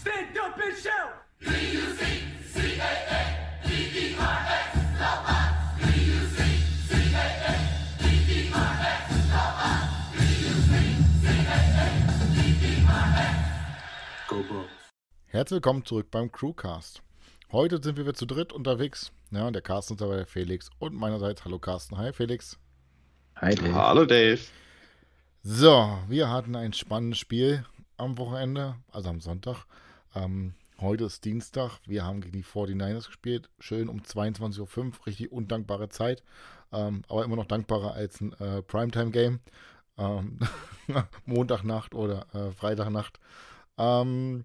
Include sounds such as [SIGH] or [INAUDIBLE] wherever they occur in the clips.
Stand up and shout! Herzlich willkommen zurück beim Crewcast. Heute sind wir wieder zu dritt unterwegs. Ja, der Carsten ist dabei, der Felix und meinerseits. Hallo Carsten. Hi Felix. Hi Dave. Hallo Dave. So, wir hatten ein spannendes Spiel am Wochenende, also am Sonntag. Ähm, heute ist Dienstag. Wir haben gegen die 49ers gespielt. Schön um 22.05 Uhr. Richtig undankbare Zeit. Ähm, aber immer noch dankbarer als ein äh, Primetime-Game. Ähm, [LAUGHS] Montagnacht oder äh, Freitagnacht. Ähm,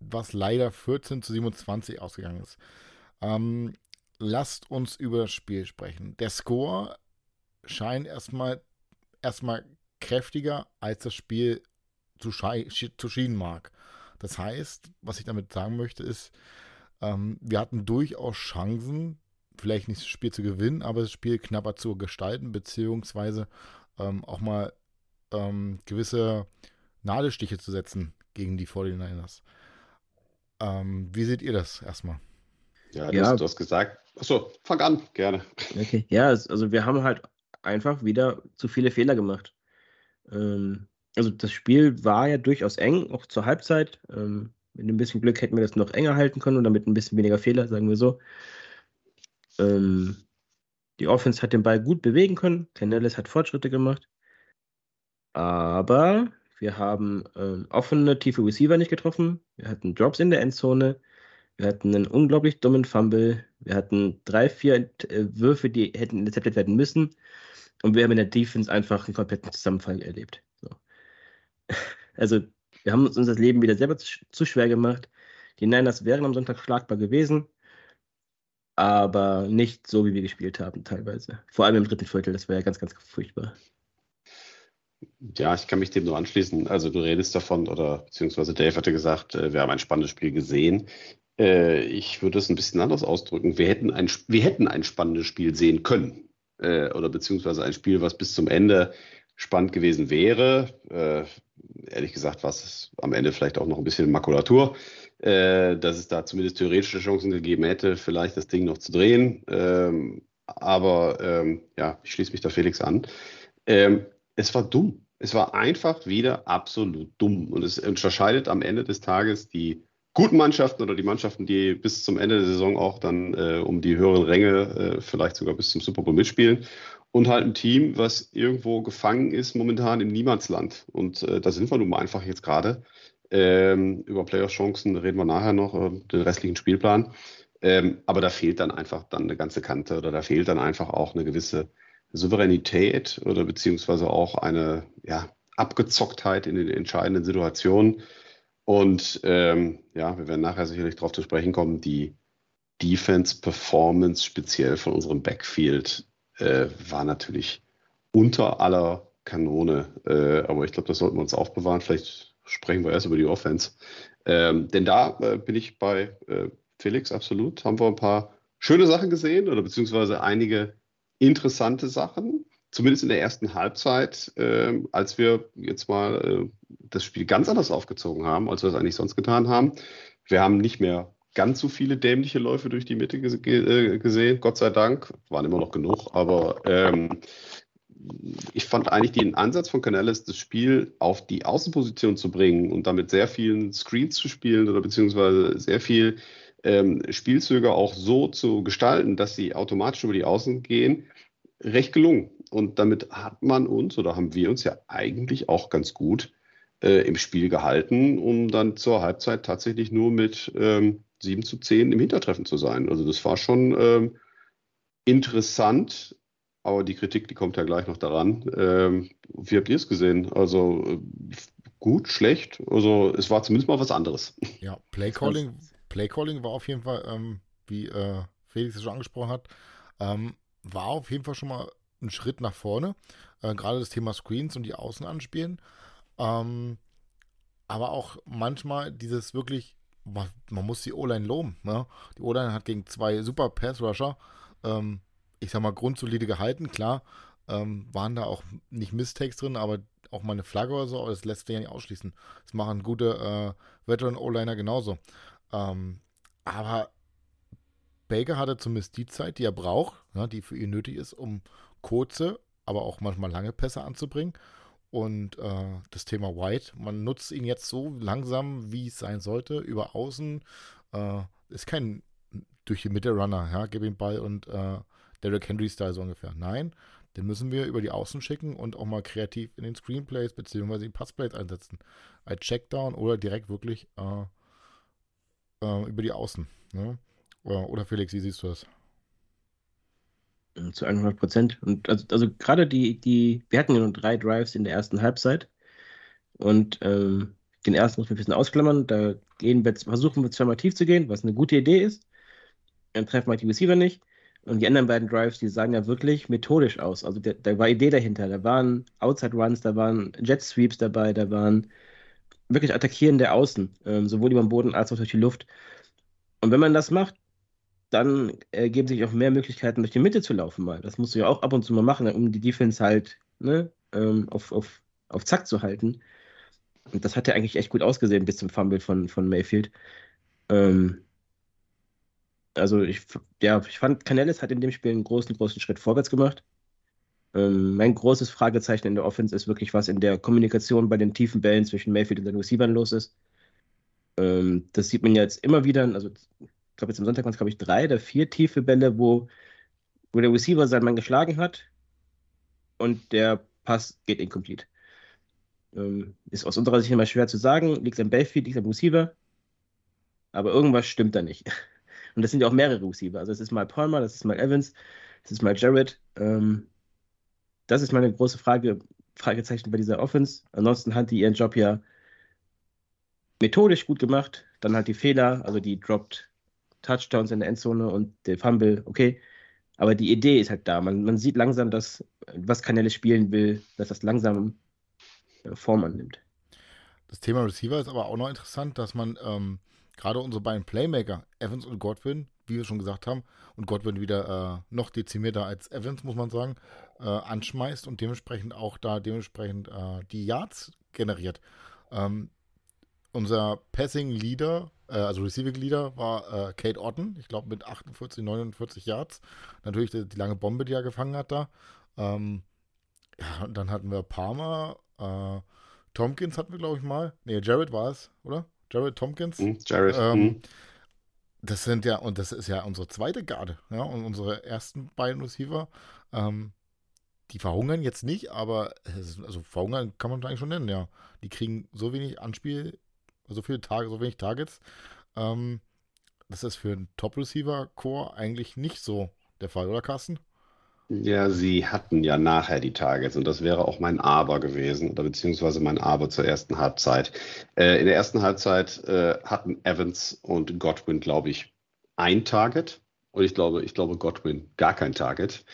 was leider 14 zu 27 ausgegangen ist. Ähm, lasst uns über das Spiel sprechen. Der Score scheint erstmal erstmal kräftiger, als das Spiel zu, zu schienen mag. Das heißt, was ich damit sagen möchte, ist, ähm, wir hatten durchaus Chancen, vielleicht nicht das Spiel zu gewinnen, aber das Spiel knapper zu gestalten, beziehungsweise ähm, auch mal ähm, gewisse Nadelstiche zu setzen gegen die 49ers. Ähm, wie seht ihr das erstmal? Ja, du, ja. Hast, du hast gesagt. Achso, fang an, gerne. Okay, ja, also wir haben halt einfach wieder zu viele Fehler gemacht. Ähm, also das Spiel war ja durchaus eng, auch zur Halbzeit. Ähm, mit ein bisschen Glück hätten wir das noch enger halten können und damit ein bisschen weniger Fehler, sagen wir so. Ähm, die Offense hat den Ball gut bewegen können. Canellis hat Fortschritte gemacht. Aber wir haben ähm, offene, tiefe Receiver nicht getroffen. Wir hatten Drops in der Endzone. Wir hatten einen unglaublich dummen Fumble. Wir hatten drei, vier äh, Würfe, die hätten intercepted werden müssen. Und wir haben in der Defense einfach einen kompletten Zusammenfall erlebt. So. Also, wir haben uns das Leben wieder selber zu, zu schwer gemacht. Die Niners wären am Sonntag schlagbar gewesen, aber nicht so, wie wir gespielt haben, teilweise. Vor allem im dritten Viertel, das war ja ganz, ganz furchtbar. Ja, ich kann mich dem nur anschließen. Also du redest davon, oder beziehungsweise Dave hatte gesagt, äh, wir haben ein spannendes Spiel gesehen. Äh, ich würde es ein bisschen anders ausdrücken. Wir hätten ein, wir hätten ein spannendes Spiel sehen können. Äh, oder beziehungsweise ein Spiel, was bis zum Ende spannend gewesen wäre. ehrlich gesagt war es am Ende vielleicht auch noch ein bisschen Makulatur, dass es da zumindest theoretische Chancen gegeben hätte, vielleicht das Ding noch zu drehen. Ähm, aber ähm, ja, ich schließe mich da Felix an. Ähm, es war dumm. Es war einfach wieder absolut dumm. Und es unterscheidet am Ende des Tages die guten Mannschaften oder die Mannschaften, die bis zum Ende der Saison auch dann äh, um die höheren Ränge, äh, vielleicht sogar bis zum Super Bowl mitspielen. Und halt ein Team, was irgendwo gefangen ist, momentan im Niemandsland. Und äh, da sind wir nun mal einfach jetzt gerade. Ähm, über Playoff-Chancen reden wir nachher noch, äh, den restlichen Spielplan. Ähm, aber da fehlt dann einfach dann eine ganze Kante oder da fehlt dann einfach auch eine gewisse Souveränität oder beziehungsweise auch eine ja, Abgezocktheit in den entscheidenden Situationen. Und ähm, ja, wir werden nachher sicherlich darauf zu sprechen kommen, die Defense-Performance speziell von unserem Backfield äh, war natürlich unter aller Kanone. Äh, aber ich glaube, das sollten wir uns aufbewahren. Vielleicht sprechen wir erst über die Offense. Ähm, denn da äh, bin ich bei äh, Felix absolut. Haben wir ein paar schöne Sachen gesehen oder beziehungsweise einige interessante Sachen, zumindest in der ersten Halbzeit, äh, als wir jetzt mal äh, das Spiel ganz anders aufgezogen haben, als wir es eigentlich sonst getan haben. Wir haben nicht mehr ganz so viele dämliche Läufe durch die Mitte äh, gesehen, Gott sei Dank. Waren immer noch genug, aber ähm, ich fand eigentlich den Ansatz von Canales, das Spiel auf die Außenposition zu bringen und damit sehr vielen Screens zu spielen oder beziehungsweise sehr viel ähm, Spielzüge auch so zu gestalten, dass sie automatisch über die Außen gehen, recht gelungen. Und damit hat man uns oder haben wir uns ja eigentlich auch ganz gut äh, im Spiel gehalten, um dann zur Halbzeit tatsächlich nur mit ähm, 7 zu 10 im Hintertreffen zu sein. Also das war schon ähm, interessant, aber die Kritik, die kommt ja gleich noch daran. Ähm, wie habt ihr es gesehen? Also äh, gut, schlecht? Also es war zumindest mal was anderes. Ja, Playcalling Playcalling war auf jeden Fall, ähm, wie äh, Felix es schon angesprochen hat, ähm, war auf jeden Fall schon mal ein Schritt nach vorne. Äh, Gerade das Thema Screens und die Außen anspielen. Ähm, aber auch manchmal dieses wirklich, man, man muss die O-Line loben. Ne? Die O-Line hat gegen zwei super Pass-Rusher, ähm, ich sag mal, grundsolide gehalten, klar. ähm, waren da auch nicht Mistakes drin, aber auch mal eine Flagge oder so, aber das lässt sich ja nicht ausschließen. Das machen gute äh, Veteran-O-Liner genauso. Ähm, aber Baker hatte zumindest die Zeit, die er braucht, ja, die für ihn nötig ist, um kurze, aber auch manchmal lange Pässe anzubringen. Und äh, das Thema White, man nutzt ihn jetzt so langsam, wie es sein sollte, über außen. Äh, ist kein durch die Mitte Runner, ja, gib ihm Ball und äh, Derrick Henry-Style so ungefähr. Nein, den müssen wir über die Außen schicken und auch mal kreativ in den Screenplays bzw. die Passplays einsetzen. Als Checkdown oder direkt wirklich äh, äh, über die Außen. Ne? Oder, oder Felix, wie siehst du das? Zu 100 Prozent. Und also, also gerade die, die, wir hatten ja nur drei Drives in der ersten Halbzeit. Und ähm, den ersten muss man ein bisschen ausklammern. Da gehen wir, versuchen wir zweimal tief zu gehen, was eine gute Idee ist. Dann treffen wir die Receiver nicht. Und die anderen beiden Drives, die sahen ja wirklich methodisch aus. Also da, da war Idee dahinter. Da waren Outside Runs, da waren Jet Sweeps dabei, da waren wirklich attackierende Außen, ähm, sowohl über den Boden als auch durch die Luft. Und wenn man das macht, dann ergeben sich auch mehr Möglichkeiten, durch die Mitte zu laufen mal. Das musst du ja auch ab und zu mal machen, um die Defense halt ne, ähm, auf, auf, auf Zack zu halten. Und das hat ja eigentlich echt gut ausgesehen bis zum Fumble von, von Mayfield. Ähm, also ich, ja, ich fand, Canellis hat in dem Spiel einen großen, großen Schritt vorwärts gemacht. Ähm, mein großes Fragezeichen in der Offense ist wirklich, was in der Kommunikation bei den tiefen Bällen zwischen Mayfield und den Receivern los ist. Ähm, das sieht man jetzt immer wieder, also glaube, jetzt am Sonntag waren es, glaube ich, drei oder vier tiefe Bälle, wo, wo der Receiver seinen Mann geschlagen hat und der Pass geht incomplete. Ähm, ist aus unserer Sicht immer schwer zu sagen, liegt es am Bellfeed, liegt es am Receiver, aber irgendwas stimmt da nicht. [LAUGHS] Und das sind ja auch mehrere Receiver. Also es ist mal Palmer, das ist mal Evans, das ist mal Jared. Ähm, das ist meine große Frage, Fragezeichen bei dieser Offense. Ansonsten hat die ihren Job ja methodisch gut gemacht. Dann halt die Fehler, also die droppt Touchdowns in der Endzone und der Fumble, okay. Aber die Idee ist halt da. Man, man sieht langsam, dass was Kanäle spielen will, dass das langsam äh, Form annimmt. Das Thema Receiver ist aber auch noch interessant, dass man ähm, gerade unsere beiden Playmaker, Evans und Godwin, wie wir schon gesagt haben, und Godwin wieder äh, noch dezimierter als Evans, muss man sagen, äh, anschmeißt und dementsprechend auch da dementsprechend äh, die Yards generiert. Ähm, unser Passing Leader, äh, also Receiving Leader, war äh, Kate Otten, ich glaube mit 48, 49 Yards. Natürlich die, die, lange Bombe, die er gefangen hat da. Ähm, ja, und dann hatten wir Palmer, äh, Tompkins hatten wir, glaube ich, mal. Ne, Jared war es, oder? Jared Tompkins. Mm, Jared. Ähm, mm. Das sind ja, und das ist ja unsere zweite Garde, ja, und unsere ersten beiden Receiver. Ähm, die verhungern jetzt nicht, aber also verhungern kann man eigentlich schon nennen, ja. Die kriegen so wenig Anspiel so viele Tage, so wenig Targets. Ähm, das ist für einen Top-Receiver-Core eigentlich nicht so der Fall, oder Carsten? Ja, sie hatten ja nachher die Targets und das wäre auch mein Aber gewesen oder beziehungsweise mein Aber zur ersten Halbzeit. Äh, in der ersten Halbzeit äh, hatten Evans und Godwin, glaube ich, ein Target und ich glaube, ich glaube Godwin gar kein Target.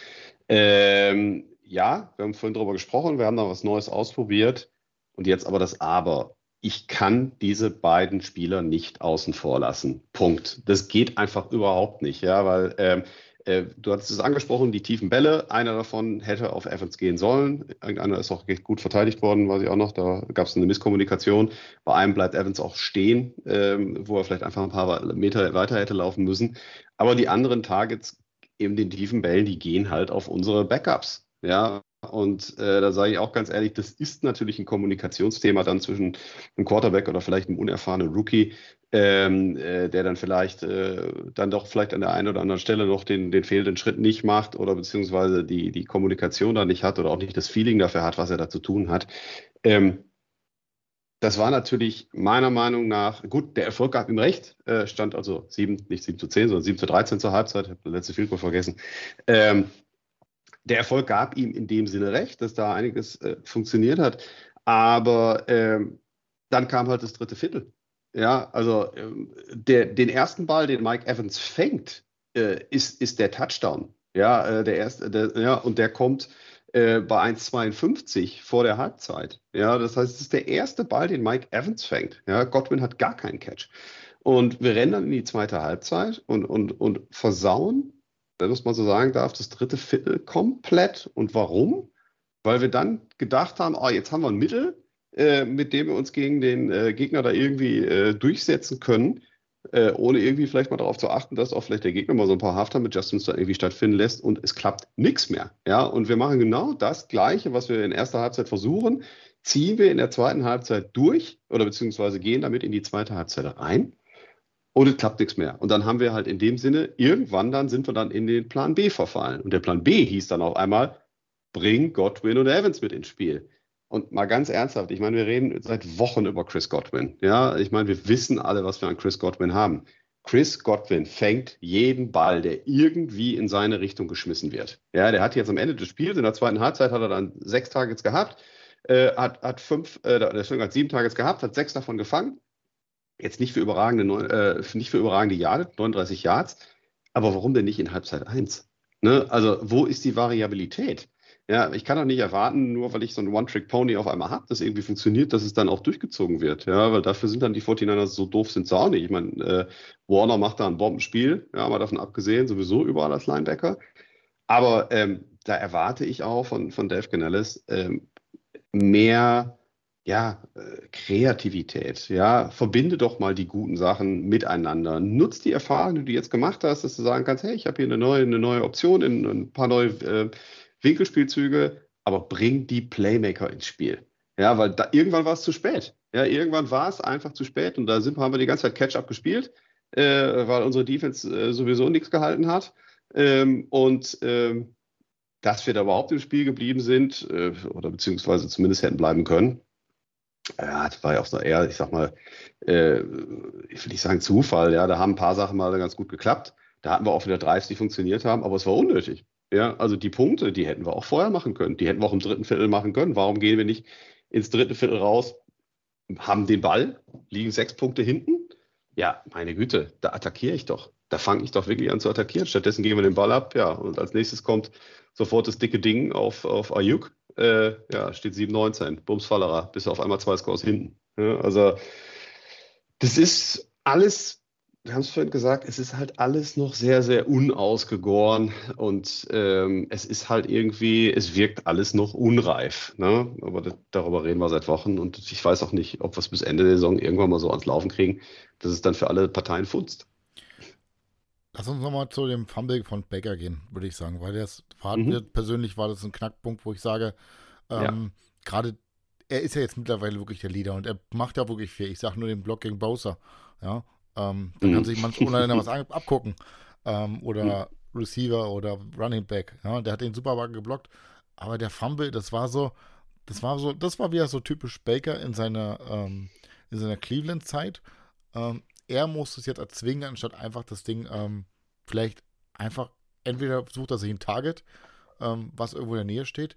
Ähm, ja, wir haben vorhin darüber gesprochen, wir haben da was Neues ausprobiert und jetzt aber das Aber ich kann diese beiden Spieler nicht außen vor lassen. Punkt. Das geht einfach überhaupt nicht, ja, weil ähm, äh, du hattest es angesprochen, die tiefen Bälle, einer davon hätte auf Evans gehen sollen. Irgendeiner ist auch gut verteidigt worden, weiß ich auch noch. Da gab es eine Misskommunikation. Bei einem bleibt Evans auch stehen, ähm, wo er vielleicht einfach ein paar Meter weiter hätte laufen müssen. Aber die anderen Targets, eben den tiefen Bällen, die gehen halt auf unsere Backups. Ja, und äh, da sage ich auch ganz ehrlich, das ist natürlich ein Kommunikationsthema dann zwischen einem Quarterback oder vielleicht einem unerfahrenen Rookie, ähm, äh, der dann vielleicht äh, dann doch vielleicht an der einen oder anderen Stelle noch den, den fehlenden Schritt nicht macht oder beziehungsweise die, die Kommunikation da nicht hat oder auch nicht das Feeling dafür hat, was er da zu tun hat. Ähm, das war natürlich meiner Meinung nach, gut, der Erfolg gab ihm recht, äh, stand also 7, nicht 7 zu 10, sondern 7 zu 13 zur Halbzeit, ich habe das letzte Field vergessen. Ähm, der Erfolg gab ihm in dem Sinne recht, dass da einiges äh, funktioniert hat. Aber ähm, dann kam halt das dritte Viertel. Ja, also ähm, der, den ersten Ball, den Mike Evans fängt, äh, ist, ist der Touchdown. Ja, äh, der erste, der, ja, und der kommt äh, bei 1,52 vor der Halbzeit. Ja, das heißt, es ist der erste Ball, den Mike Evans fängt. Ja, Godwin hat gar keinen Catch. Und wir rennen dann in die zweite Halbzeit und, und, und versauen wenn man so sagen darf, das dritte Viertel komplett. Und warum? Weil wir dann gedacht haben, oh, jetzt haben wir ein Mittel, äh, mit dem wir uns gegen den äh, Gegner da irgendwie äh, durchsetzen können, äh, ohne irgendwie vielleicht mal darauf zu achten, dass auch vielleicht der Gegner mal so ein paar Hafter mit Justin da irgendwie stattfinden lässt und es klappt nichts mehr. Ja, und wir machen genau das Gleiche, was wir in erster Halbzeit versuchen, ziehen wir in der zweiten Halbzeit durch oder beziehungsweise gehen damit in die zweite Halbzeit rein und es klappt nichts mehr. Und dann haben wir halt in dem Sinne, irgendwann dann sind wir dann in den Plan B verfallen. Und der Plan B hieß dann auf einmal, bring Godwin und Evans mit ins Spiel. Und mal ganz ernsthaft, ich meine, wir reden seit Wochen über Chris Godwin. Ja, ich meine, wir wissen alle, was wir an Chris Godwin haben. Chris Godwin fängt jeden Ball, der irgendwie in seine Richtung geschmissen wird. Ja, der hat jetzt am Ende des Spiels, in der zweiten Halbzeit, hat er dann sechs Targets gehabt, äh, hat, hat fünf, äh, hat sieben Targets gehabt, hat sechs davon gefangen. Jetzt nicht für überragende, äh, nicht für überragende Yards, 39 Yards. Aber warum denn nicht in Halbzeit 1? Ne? Also, wo ist die Variabilität? Ja, ich kann doch nicht erwarten, nur weil ich so einen One-Trick-Pony auf einmal habe, das irgendwie funktioniert, dass es dann auch durchgezogen wird. Ja, weil dafür sind dann die 49ers so doof sind sie auch nicht. Ich meine, äh, Warner macht da ein Bombenspiel, ja, mal davon abgesehen, sowieso überall als Linebacker. Aber ähm, da erwarte ich auch von, von Dave Canellis ähm, mehr ja, äh, Kreativität. Ja, verbinde doch mal die guten Sachen miteinander. Nutz die Erfahrung, die du jetzt gemacht hast, dass du sagen kannst, hey, ich habe hier eine neue, eine neue Option in ein paar neue äh, Winkelspielzüge, aber bring die Playmaker ins Spiel. Ja, weil da, irgendwann war es zu spät. Ja, irgendwann war es einfach zu spät und da sind, haben wir die ganze Zeit Catch-up gespielt, äh, weil unsere Defense äh, sowieso nichts gehalten hat. Ähm, und ähm, dass wir da überhaupt im Spiel geblieben sind äh, oder beziehungsweise zumindest hätten bleiben können, ja, das war ja auch so eher, ich sag mal, äh, ich will nicht sagen Zufall, ja, da haben ein paar Sachen mal ganz gut geklappt. Da hatten wir auch wieder Drives, die funktioniert haben, aber es war unnötig. Ja, also die Punkte, die hätten wir auch vorher machen können. Die hätten wir auch im dritten Viertel machen können. Warum gehen wir nicht ins dritte Viertel raus, haben den Ball, liegen sechs Punkte hinten? Ja, meine Güte, da attackiere ich doch. Da fange ich doch wirklich an zu attackieren. Stattdessen gehen wir den Ball ab, ja, und als nächstes kommt sofort das dicke Ding auf, auf Ayuk. Äh, ja, steht 7-19, Bums Fallerer, bis auf einmal zwei Scores hinten. Ja, also, das ist alles wir haben es vorhin gesagt, es ist halt alles noch sehr, sehr unausgegoren und ähm, es ist halt irgendwie, es wirkt alles noch unreif. Ne? Aber das, darüber reden wir seit Wochen und ich weiß auch nicht, ob wir es bis Ende der Saison irgendwann mal so ans Laufen kriegen, dass es dann für alle Parteien funzt. Lass uns nochmal zu dem Fumble von Baker gehen, würde ich sagen, weil das war, mhm. persönlich war das ein Knackpunkt, wo ich sage, ähm, ja. gerade er ist ja jetzt mittlerweile wirklich der Leader und er macht ja wirklich viel. Ich sage nur den Block gegen Bowser. Ja, ähm, da mhm. kann sich manch Online was [LAUGHS] abgucken. Ähm, oder mhm. Receiver oder Running Back. Ja, der hat den super geblockt. Aber der Fumble, das war so, das war so, das war wieder so typisch Baker in seiner, ähm, in seiner Cleveland-Zeit. Er muss es jetzt erzwingen, anstatt einfach das Ding ähm, vielleicht einfach, entweder sucht er sich ein Target, ähm, was irgendwo in der Nähe steht,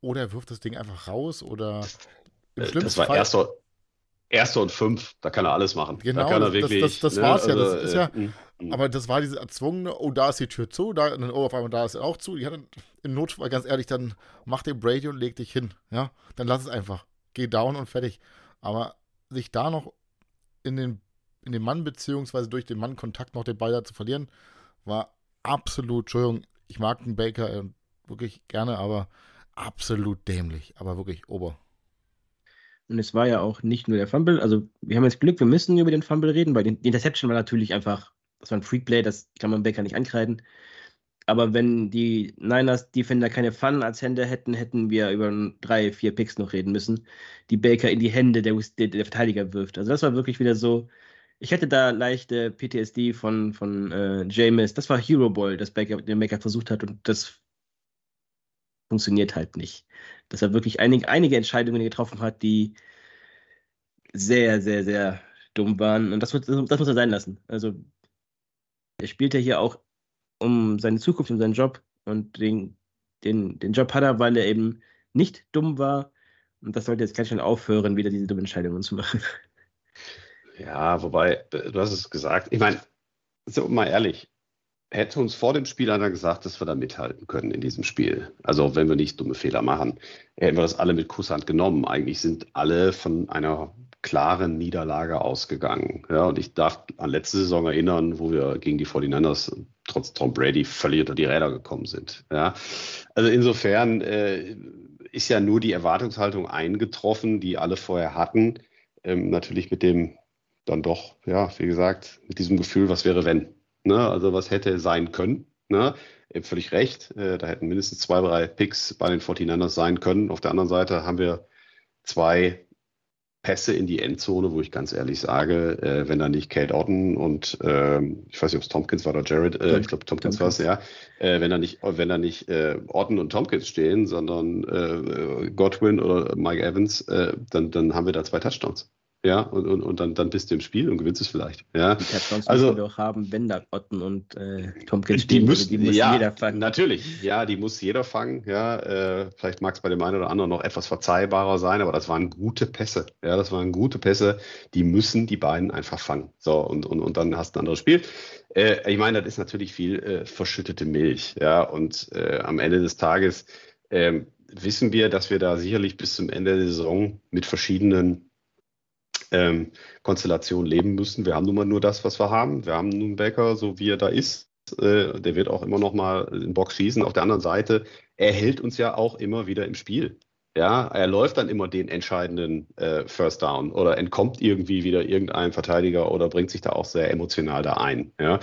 oder er wirft das Ding einfach raus oder im schlimmsten das war Fall. Erster, Erste und fünf, da kann er alles machen. Genau, da kann er wirklich, das, das, das ne, war's ja. Das also, ist ja äh, mm, mm. aber das war diese erzwungene, oh, da ist die Tür zu, da, und oh, auf einmal da ist er auch zu. Hat dann in Notfall, ganz ehrlich, dann mach den Brady und leg dich hin. Ja, dann lass es einfach. Geh down und fertig. Aber sich da noch in den, in den Mann, beziehungsweise durch den Mann Kontakt noch den Ball da zu verlieren, war absolut, Entschuldigung, ich mag den Baker äh, wirklich gerne, aber absolut dämlich. Aber wirklich ober. Und es war ja auch nicht nur der Fumble. Also, wir haben jetzt Glück, wir müssen über den Fumble reden, weil die Interception war natürlich einfach, das war ein Freakplay, das kann man Baker nicht ankreiden. Aber wenn die Niners Defender keine Fun als Hände hätten, hätten wir über drei, vier Picks noch reden müssen, die Baker in die Hände der, der, der Verteidiger wirft. Also das war wirklich wieder so. Ich hätte da leichte PTSD von, von äh, James. Das war Hero Ball, das Baker, den Baker versucht hat und das funktioniert halt nicht. Dass er wirklich einige, einige Entscheidungen getroffen hat, die sehr, sehr, sehr dumm waren. Und das, das muss er sein lassen. Also er spielt ja hier auch um seine Zukunft, um seinen Job. Und den, den, den Job hat er, weil er eben nicht dumm war. Und das sollte jetzt ganz schnell aufhören, wieder diese dummen Entscheidungen zu machen. [LAUGHS] Ja, wobei, du hast es gesagt. Ich meine, so mal ehrlich, hätte uns vor dem Spiel einer gesagt, dass wir da mithalten können in diesem Spiel. Also wenn wir nicht dumme Fehler machen, hätten wir das alle mit Kusshand genommen. Eigentlich sind alle von einer klaren Niederlage ausgegangen. Ja, und ich darf an letzte Saison erinnern, wo wir gegen die 49ers trotz Tom Brady völlig unter die Räder gekommen sind. Ja, also insofern äh, ist ja nur die Erwartungshaltung eingetroffen, die alle vorher hatten. Ähm, natürlich mit dem dann doch, ja, wie gesagt, mit diesem Gefühl, was wäre wenn. Ne? Also was hätte sein können. Ne? Eben völlig recht. Äh, da hätten mindestens zwei, drei Picks bei den 49ers sein können. Auf der anderen Seite haben wir zwei Pässe in die Endzone, wo ich ganz ehrlich sage, äh, wenn da nicht Kate Otten und ähm, ich weiß nicht, ob es Tompkins war oder Jared, äh, ich glaube Tompkins, Tompkins. war es, ja, äh, wenn da nicht, wenn da nicht äh, Otten und Tompkins stehen, sondern äh, Godwin oder Mike Evans, äh, dann, dann haben wir da zwei Touchdowns. Ja, und, und, und dann, dann bist du im Spiel und gewinnst es vielleicht. Ja. Die also, müssen wir auch haben, wenn da Otten und äh, Tompkins stehen. Die, müssen, die muss ja, jeder fangen. Natürlich, ja, die muss jeder fangen. Ja, äh, vielleicht mag es bei dem einen oder anderen noch etwas verzeihbarer sein, aber das waren gute Pässe. Ja, das waren gute Pässe, die müssen die beiden einfach fangen. So, und, und, und dann hast du ein anderes Spiel. Äh, ich meine, das ist natürlich viel äh, verschüttete Milch. Ja, und äh, am Ende des Tages ähm, wissen wir, dass wir da sicherlich bis zum Ende der Saison mit verschiedenen ähm, Konstellation leben müssen. Wir haben nun mal nur das, was wir haben. Wir haben nun Becker, so wie er da ist. Äh, der wird auch immer noch mal in Box schießen. Auf der anderen Seite, er hält uns ja auch immer wieder im Spiel. Ja, er läuft dann immer den entscheidenden äh, First Down oder entkommt irgendwie wieder irgendeinem Verteidiger oder bringt sich da auch sehr emotional da ein. Ja,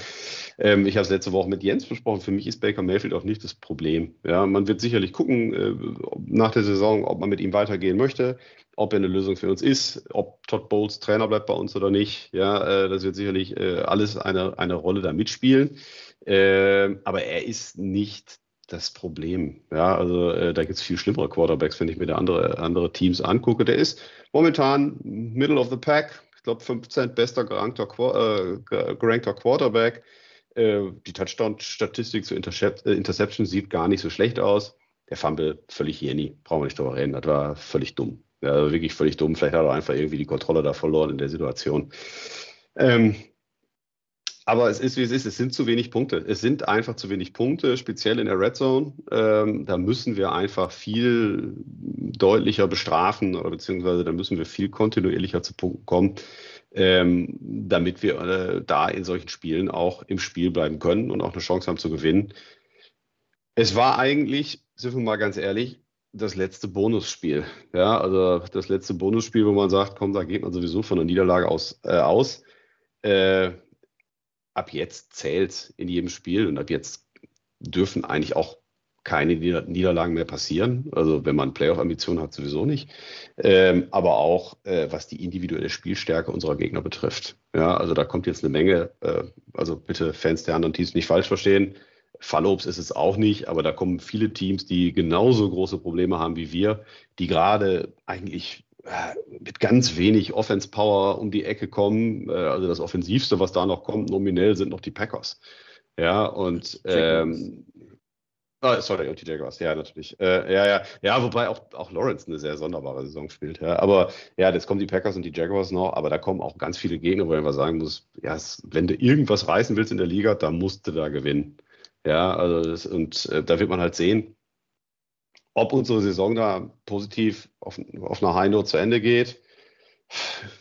ähm, ich habe es letzte Woche mit Jens besprochen. Für mich ist Baker Mayfield auch nicht das Problem. Ja, man wird sicherlich gucken äh, nach der Saison, ob man mit ihm weitergehen möchte ob er eine Lösung für uns ist, ob Todd Bowles Trainer bleibt bei uns oder nicht. Ja, äh, das wird sicherlich äh, alles eine, eine Rolle da mitspielen. Äh, aber er ist nicht das Problem. Ja, also äh, da gibt es viel schlimmere Quarterbacks, wenn ich mir da andere, andere Teams angucke. Der ist momentan Middle of the Pack. Ich glaube, 15 bester gerankter, äh, gerankter Quarterback. Äh, die Touchdown-Statistik zu Intercep Interception sieht gar nicht so schlecht aus. Der Fumble völlig jenny, brauchen wir nicht drüber reden. Das war völlig dumm. Ja, wirklich völlig dumm. Vielleicht hat er einfach irgendwie die Kontrolle da verloren in der Situation. Ähm, aber es ist, wie es ist. Es sind zu wenig Punkte. Es sind einfach zu wenig Punkte, speziell in der Red Zone. Ähm, da müssen wir einfach viel deutlicher bestrafen oder beziehungsweise da müssen wir viel kontinuierlicher zu Punkten kommen, ähm, damit wir äh, da in solchen Spielen auch im Spiel bleiben können und auch eine Chance haben zu gewinnen. Es war eigentlich, sind wir mal ganz ehrlich, das letzte Bonusspiel. Ja, also das letzte Bonusspiel, wo man sagt, komm, da geht man sowieso von der Niederlage aus. Äh, aus. Äh, ab jetzt zählt in jedem Spiel und ab jetzt dürfen eigentlich auch keine Nieder Niederlagen mehr passieren. Also wenn man Playoff-Ambitionen hat, sowieso nicht. Ähm, aber auch äh, was die individuelle Spielstärke unserer Gegner betrifft. Ja, also da kommt jetzt eine Menge. Äh, also bitte Fans der anderen Teams nicht falsch verstehen. Fallobst ist es auch nicht, aber da kommen viele Teams, die genauso große Probleme haben wie wir, die gerade eigentlich äh, mit ganz wenig Offense Power um die Ecke kommen. Äh, also das Offensivste, was da noch kommt, nominell sind noch die Packers. Ja, und ähm, oh, sorry, und die Jaguars, ja, natürlich. Äh, ja, ja, ja, wobei auch, auch Lawrence eine sehr sonderbare Saison spielt. Ja. Aber ja, jetzt kommen die Packers und die Jaguars noch, aber da kommen auch ganz viele Gegner, wo man sagen muss, ja, wenn du irgendwas reißen willst in der Liga, dann musst du da gewinnen. Ja, also das, und äh, da wird man halt sehen, ob unsere Saison da positiv auf, auf einer High Note zu Ende geht.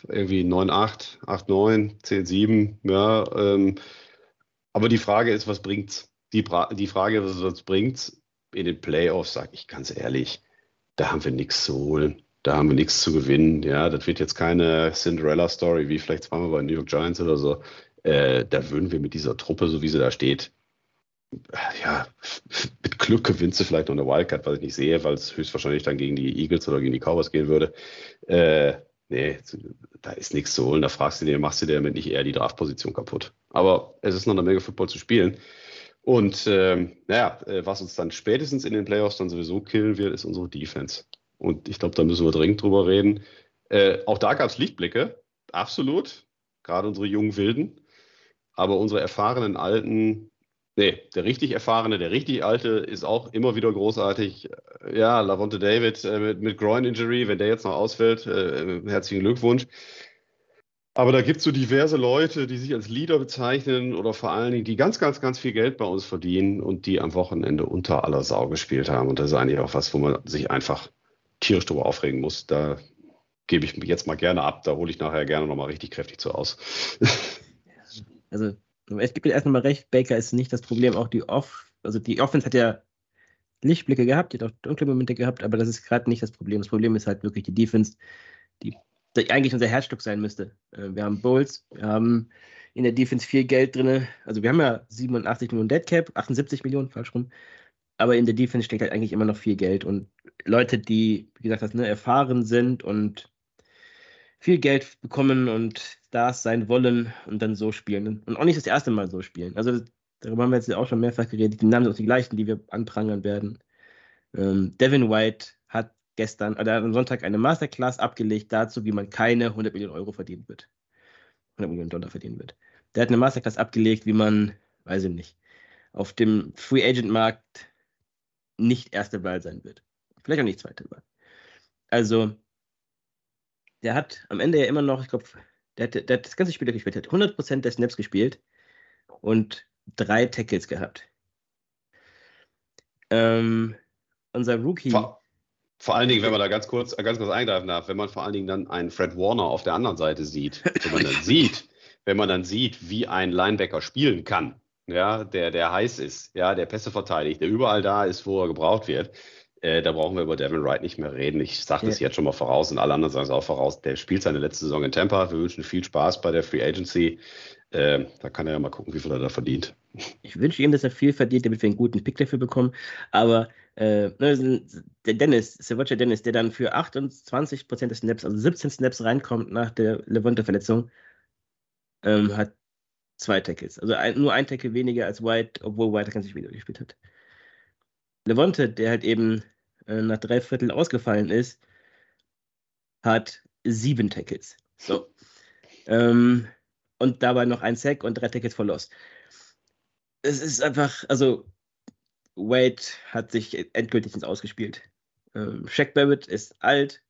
Irgendwie 9-8, 8-9, 10-7, ja. Ähm, aber die Frage ist, was bringt's? Die, die Frage, was, was bringt's in den Playoffs, sage ich ganz ehrlich, da haben wir nichts zu holen. Da haben wir nichts zu gewinnen. Ja, das wird jetzt keine Cinderella-Story, wie vielleicht zweimal bei New York Giants oder so. Äh, da würden wir mit dieser Truppe, so wie sie da steht, ja, mit Glück gewinnst du vielleicht noch eine Wildcard, was ich nicht sehe, weil es höchstwahrscheinlich dann gegen die Eagles oder gegen die Cowboys gehen würde. Äh, nee, da ist nichts zu holen. Da fragst du dir, machst du dir damit nicht eher die Draftposition kaputt. Aber es ist noch eine Menge Football zu spielen. Und ähm, naja, äh, was uns dann spätestens in den Playoffs dann sowieso killen wird, ist unsere Defense. Und ich glaube, da müssen wir dringend drüber reden. Äh, auch da gab es Lichtblicke, absolut. Gerade unsere jungen Wilden. Aber unsere erfahrenen Alten Nee, der richtig erfahrene, der richtig alte ist auch immer wieder großartig. Ja, Lavonte David äh, mit, mit Groin-Injury, wenn der jetzt noch ausfällt, äh, herzlichen Glückwunsch. Aber da gibt es so diverse Leute, die sich als Leader bezeichnen oder vor allen Dingen, die ganz, ganz, ganz viel Geld bei uns verdienen und die am Wochenende unter aller Sau gespielt haben. Und das ist eigentlich auch was, wo man sich einfach tierisch drüber aufregen muss. Da gebe ich jetzt mal gerne ab. Da hole ich nachher gerne nochmal richtig kräftig zu aus. [LAUGHS] also, es gibt mir erstmal recht, Baker ist nicht das Problem. Auch die Off, also die Offense hat ja Lichtblicke gehabt, die hat auch dunkle Momente gehabt, aber das ist gerade nicht das Problem. Das Problem ist halt wirklich die Defense, die, die eigentlich unser Herzstück sein müsste. Äh, wir haben Bulls, wir haben in der Defense viel Geld drin. Also wir haben ja 87 Millionen Dead Cap, 78 Millionen, falsch rum. Aber in der Defense steckt halt eigentlich immer noch viel Geld. Und Leute, die, wie gesagt, das, ne, erfahren sind und viel Geld bekommen und Stars sein wollen und dann so spielen. Und auch nicht das erste Mal so spielen. Also darüber haben wir jetzt auch schon mehrfach geredet. Die Namen sind auch die gleichen, die wir anprangern werden. Ähm, Devin White hat gestern, oder am Sonntag eine Masterclass abgelegt dazu, wie man keine 100 Millionen Euro verdienen wird. 100 Millionen Dollar verdienen wird. Der hat eine Masterclass abgelegt, wie man, weiß ich nicht, auf dem Free Agent Markt nicht erste Wahl sein wird. Vielleicht auch nicht zweite Wahl. Also, der hat am Ende ja immer noch, ich glaube, der, der, hat das ganze Spiel gespielt, hat 100% der Snaps gespielt und drei Tackles gehabt. Ähm, unser Rookie. Vor, vor, allen Dingen, wenn man da ganz kurz, ganz kurz eingreifen darf, wenn man vor allen Dingen dann einen Fred Warner auf der anderen Seite sieht, wenn man dann [LAUGHS] sieht, wenn man dann sieht, wie ein Linebacker spielen kann, ja, der, der heiß ist, ja, der Pässe verteidigt, der überall da ist, wo er gebraucht wird, äh, da brauchen wir über Devin Wright nicht mehr reden. Ich sage das ja. jetzt schon mal voraus und alle anderen sagen es auch voraus. Der spielt seine letzte Saison in Tampa. Wir wünschen viel Spaß bei der Free Agency. Äh, da kann er ja mal gucken, wie viel er da verdient. Ich wünsche ihm, dass er viel verdient, damit wir einen guten Pick dafür bekommen. Aber äh, ne, der Dennis, Savacha Dennis, der dann für 28% des Snaps, also 17 Snaps reinkommt nach der Levante-Verletzung, ähm, hat zwei Tackles. Also ein, nur ein Tackle weniger als White, obwohl White ganz wieder gespielt hat. Levante, der halt eben äh, nach drei Vierteln ausgefallen ist, hat sieben Tackles. So. Ähm, und dabei noch ein Sack und drei Tackles verlost. Es ist einfach, also Wade hat sich endgültig ins Ausgespielt. Ähm, Shaq Barrett ist alt.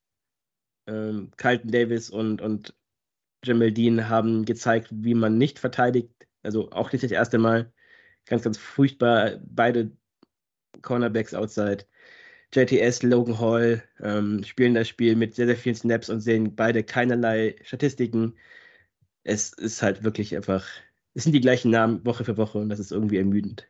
Ähm, Carlton Davis und, und Jamal Dean haben gezeigt, wie man nicht verteidigt. Also auch nicht das erste Mal. Ganz, ganz furchtbar. Beide Cornerbacks outside. JTS, Logan Hall ähm, spielen das Spiel mit sehr, sehr vielen Snaps und sehen beide keinerlei Statistiken. Es ist halt wirklich einfach, es sind die gleichen Namen Woche für Woche und das ist irgendwie ermüdend.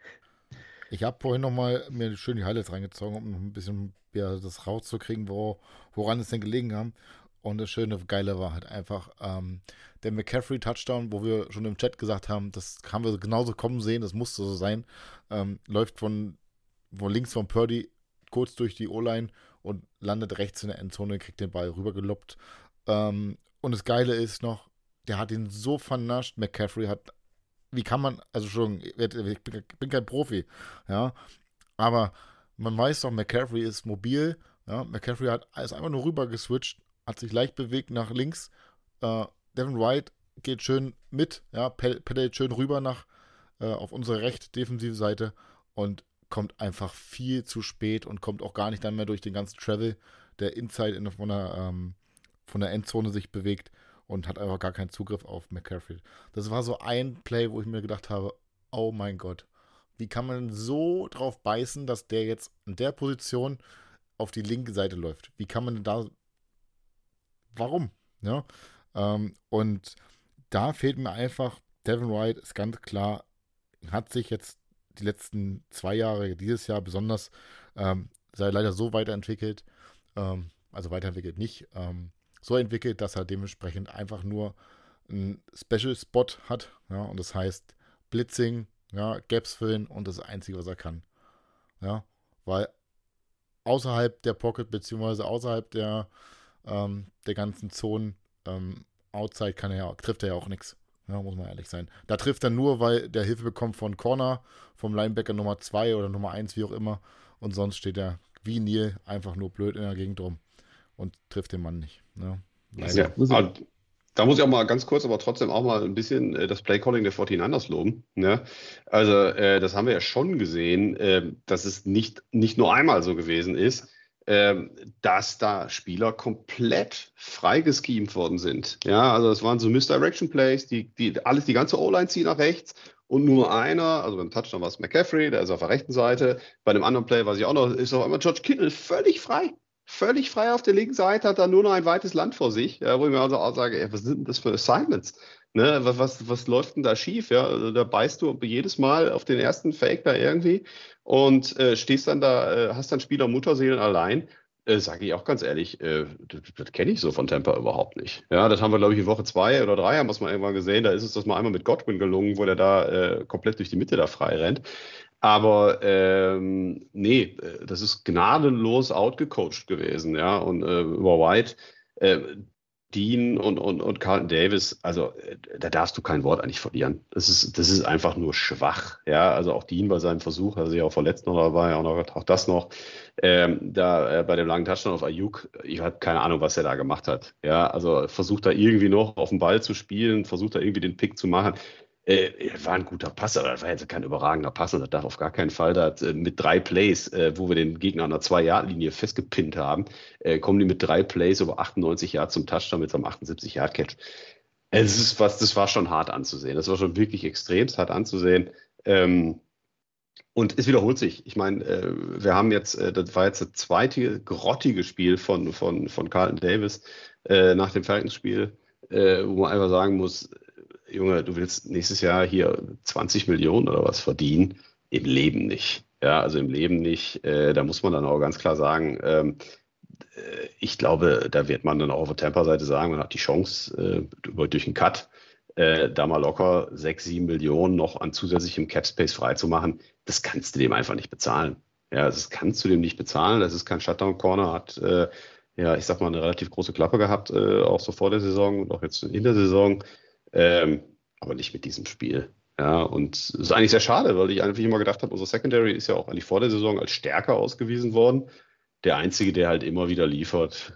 Ich habe vorhin nochmal mir schön die Highlights reingezogen, um ein bisschen ja, das rauszukriegen, wo, woran es denn gelegen haben. Und das schöne, geile war halt einfach ähm, der McCaffrey-Touchdown, wo wir schon im Chat gesagt haben, das haben wir genauso kommen sehen, das musste so sein. Ähm, läuft von wo links von Purdy kurz durch die O-Line und landet rechts in der Endzone, kriegt den Ball rübergeloppt. Ähm, und das Geile ist noch, der hat ihn so vernascht. McCaffrey hat, wie kann man, also schon, ich bin kein Profi, ja, aber man weiß doch, McCaffrey ist mobil. Ja, McCaffrey hat ist einfach nur rüber geswitcht, hat sich leicht bewegt nach links. Äh, Devin White geht schön mit, ja, pedalt schön rüber nach äh, auf unsere rechte defensive Seite und kommt einfach viel zu spät und kommt auch gar nicht dann mehr durch den ganzen Travel, der Inside in, von, der, ähm, von der Endzone sich bewegt und hat einfach gar keinen Zugriff auf McCaffrey. Das war so ein Play, wo ich mir gedacht habe, oh mein Gott, wie kann man so drauf beißen, dass der jetzt in der Position auf die linke Seite läuft? Wie kann man da, warum? Ja, ähm, und da fehlt mir einfach, Devin White ist ganz klar, hat sich jetzt die letzten zwei Jahre, dieses Jahr besonders, ähm, sei leider so weiterentwickelt, ähm, also weiterentwickelt nicht, ähm, so entwickelt, dass er dementsprechend einfach nur einen Special Spot hat, ja, und das heißt Blitzing, ja, Gaps füllen und das Einzige, was er kann. Ja, weil außerhalb der Pocket, beziehungsweise außerhalb der, ähm, der ganzen Zonen, ähm, Outside kann er ja, trifft er ja auch nichts. Ja, muss man ehrlich sein. Da trifft er nur, weil der Hilfe bekommt von Corner, vom Linebacker Nummer 2 oder Nummer 1, wie auch immer. Und sonst steht er wie Neil einfach nur blöd in der Gegend rum und trifft den Mann nicht. Ne? Ja, da muss ich auch mal ganz kurz, aber trotzdem auch mal ein bisschen äh, das Playcalling der 49ers loben. Ne? Also, äh, das haben wir ja schon gesehen, äh, dass es nicht, nicht nur einmal so gewesen ist ähm, dass da Spieler komplett freigeschemt worden sind. Ja, also es waren so Misdirection Plays, die, die alles, die ganze O-Line zieht nach rechts und nur einer, also beim Touchdown war es McCaffrey, der ist auf der rechten Seite. Bei dem anderen Play, weiß ich auch noch, ist auf einmal George Kittle völlig frei. völlig frei auf der linken Seite, hat da nur noch ein weites Land vor sich, wo ich mir also auch sage, ey, was sind denn das für Assignments? Ne, was, was, was läuft denn da schief? Ja, also da beißt du jedes Mal auf den ersten Fake da irgendwie und äh, stehst dann da, äh, hast dann Spieler Mutterseelen allein. Äh, Sage ich auch ganz ehrlich, äh, das, das kenne ich so von Tampa überhaupt nicht. Ja, das haben wir, glaube ich, in Woche zwei oder drei haben wir es mal irgendwann gesehen. Da ist es das mal einmal mit Godwin gelungen, wo der da äh, komplett durch die Mitte da frei rennt. Aber ähm, nee, äh, das ist gnadenlos outgecoacht gewesen, ja. Und über White, Dean und, und, und Carlton Davis, also äh, da darfst du kein Wort eigentlich verlieren. Das ist, das ist einfach nur schwach. Ja, also auch Dean bei seinem Versuch, also ja auch verletzt noch dabei, auch, noch, auch das noch. Ähm, da äh, bei dem langen Touchdown auf Ayuk, ich habe keine Ahnung, was er da gemacht hat. Ja, also versucht da irgendwie noch auf den Ball zu spielen, versucht da irgendwie den Pick zu machen. Äh, war ein guter Pass, aber das war jetzt kein überragender Pass und das darf auf gar keinen Fall. Da äh, mit drei Plays, äh, wo wir den Gegner an der Zwei-Yard-Linie festgepinnt haben, äh, kommen die mit drei Plays über 98 Yards zum Touchdown mit so einem 78-Yard-Catch. Es ist was, das war schon hart anzusehen. Das war schon wirklich extremst hart anzusehen. Ähm, und es wiederholt sich. Ich meine, äh, wir haben jetzt, äh, das war jetzt das zweite grottige Spiel von, von, von Carlton Davis nach dem Falcons-Spiel, wo man einfach sagen muss, Junge, du willst nächstes Jahr hier 20 Millionen oder was verdienen? Im Leben nicht. Ja, also im Leben nicht. Äh, da muss man dann auch ganz klar sagen, ähm, äh, ich glaube, da wird man dann auch auf der Temper-Seite sagen, man hat die Chance äh, durch einen Cut äh, da mal locker 6, 7 Millionen noch an zusätzlichem Cap-Space freizumachen. Das kannst du dem einfach nicht bezahlen. Ja, das kannst du dem nicht bezahlen. Das ist kein Shutdown-Corner, hat äh, ja, ich sag mal, eine relativ große Klappe gehabt, äh, auch so vor der Saison und auch jetzt in der Saison. Ähm, aber nicht mit diesem Spiel. Ja, und es ist eigentlich sehr schade, weil ich einfach immer gedacht habe, unsere Secondary ist ja auch eigentlich vor der Saison als stärker ausgewiesen worden. Der einzige, der halt immer wieder liefert,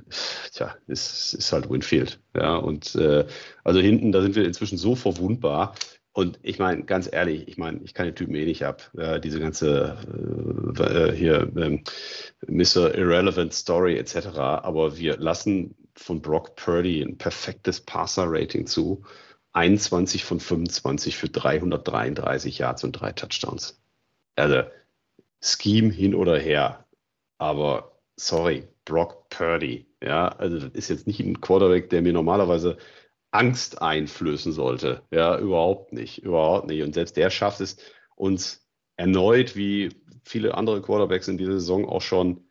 tja, ist, ist halt Winfield. Ja, und äh, also hinten, da sind wir inzwischen so verwundbar. Und ich meine, ganz ehrlich, ich meine, ich kann den Typen eh nicht ab. Ja, diese ganze äh, äh hier ähm, Mr. Irrelevant Story etc. Aber wir lassen von Brock Purdy ein perfektes Passer-Rating zu 21 von 25 für 333 Yards und drei Touchdowns. Also Scheme hin oder her. Aber sorry, Brock Purdy. Ja, also das ist jetzt nicht ein Quarterback, der mir normalerweise Angst einflößen sollte. Ja, überhaupt nicht. Überhaupt nicht. Und selbst der schafft es uns erneut, wie viele andere Quarterbacks in dieser Saison auch schon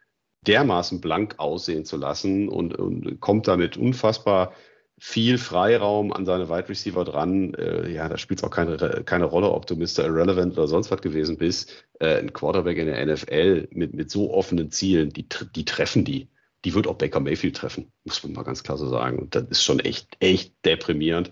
dermaßen blank aussehen zu lassen und, und kommt damit unfassbar viel Freiraum an seine Wide Receiver dran. Äh, ja, da spielt es auch keine, keine Rolle, ob du Mr. Irrelevant oder sonst was gewesen bist. Äh, ein Quarterback in der NFL mit, mit so offenen Zielen, die, die treffen die. Die wird auch Baker Mayfield treffen, muss man mal ganz klar so sagen. Und das ist schon echt, echt deprimierend.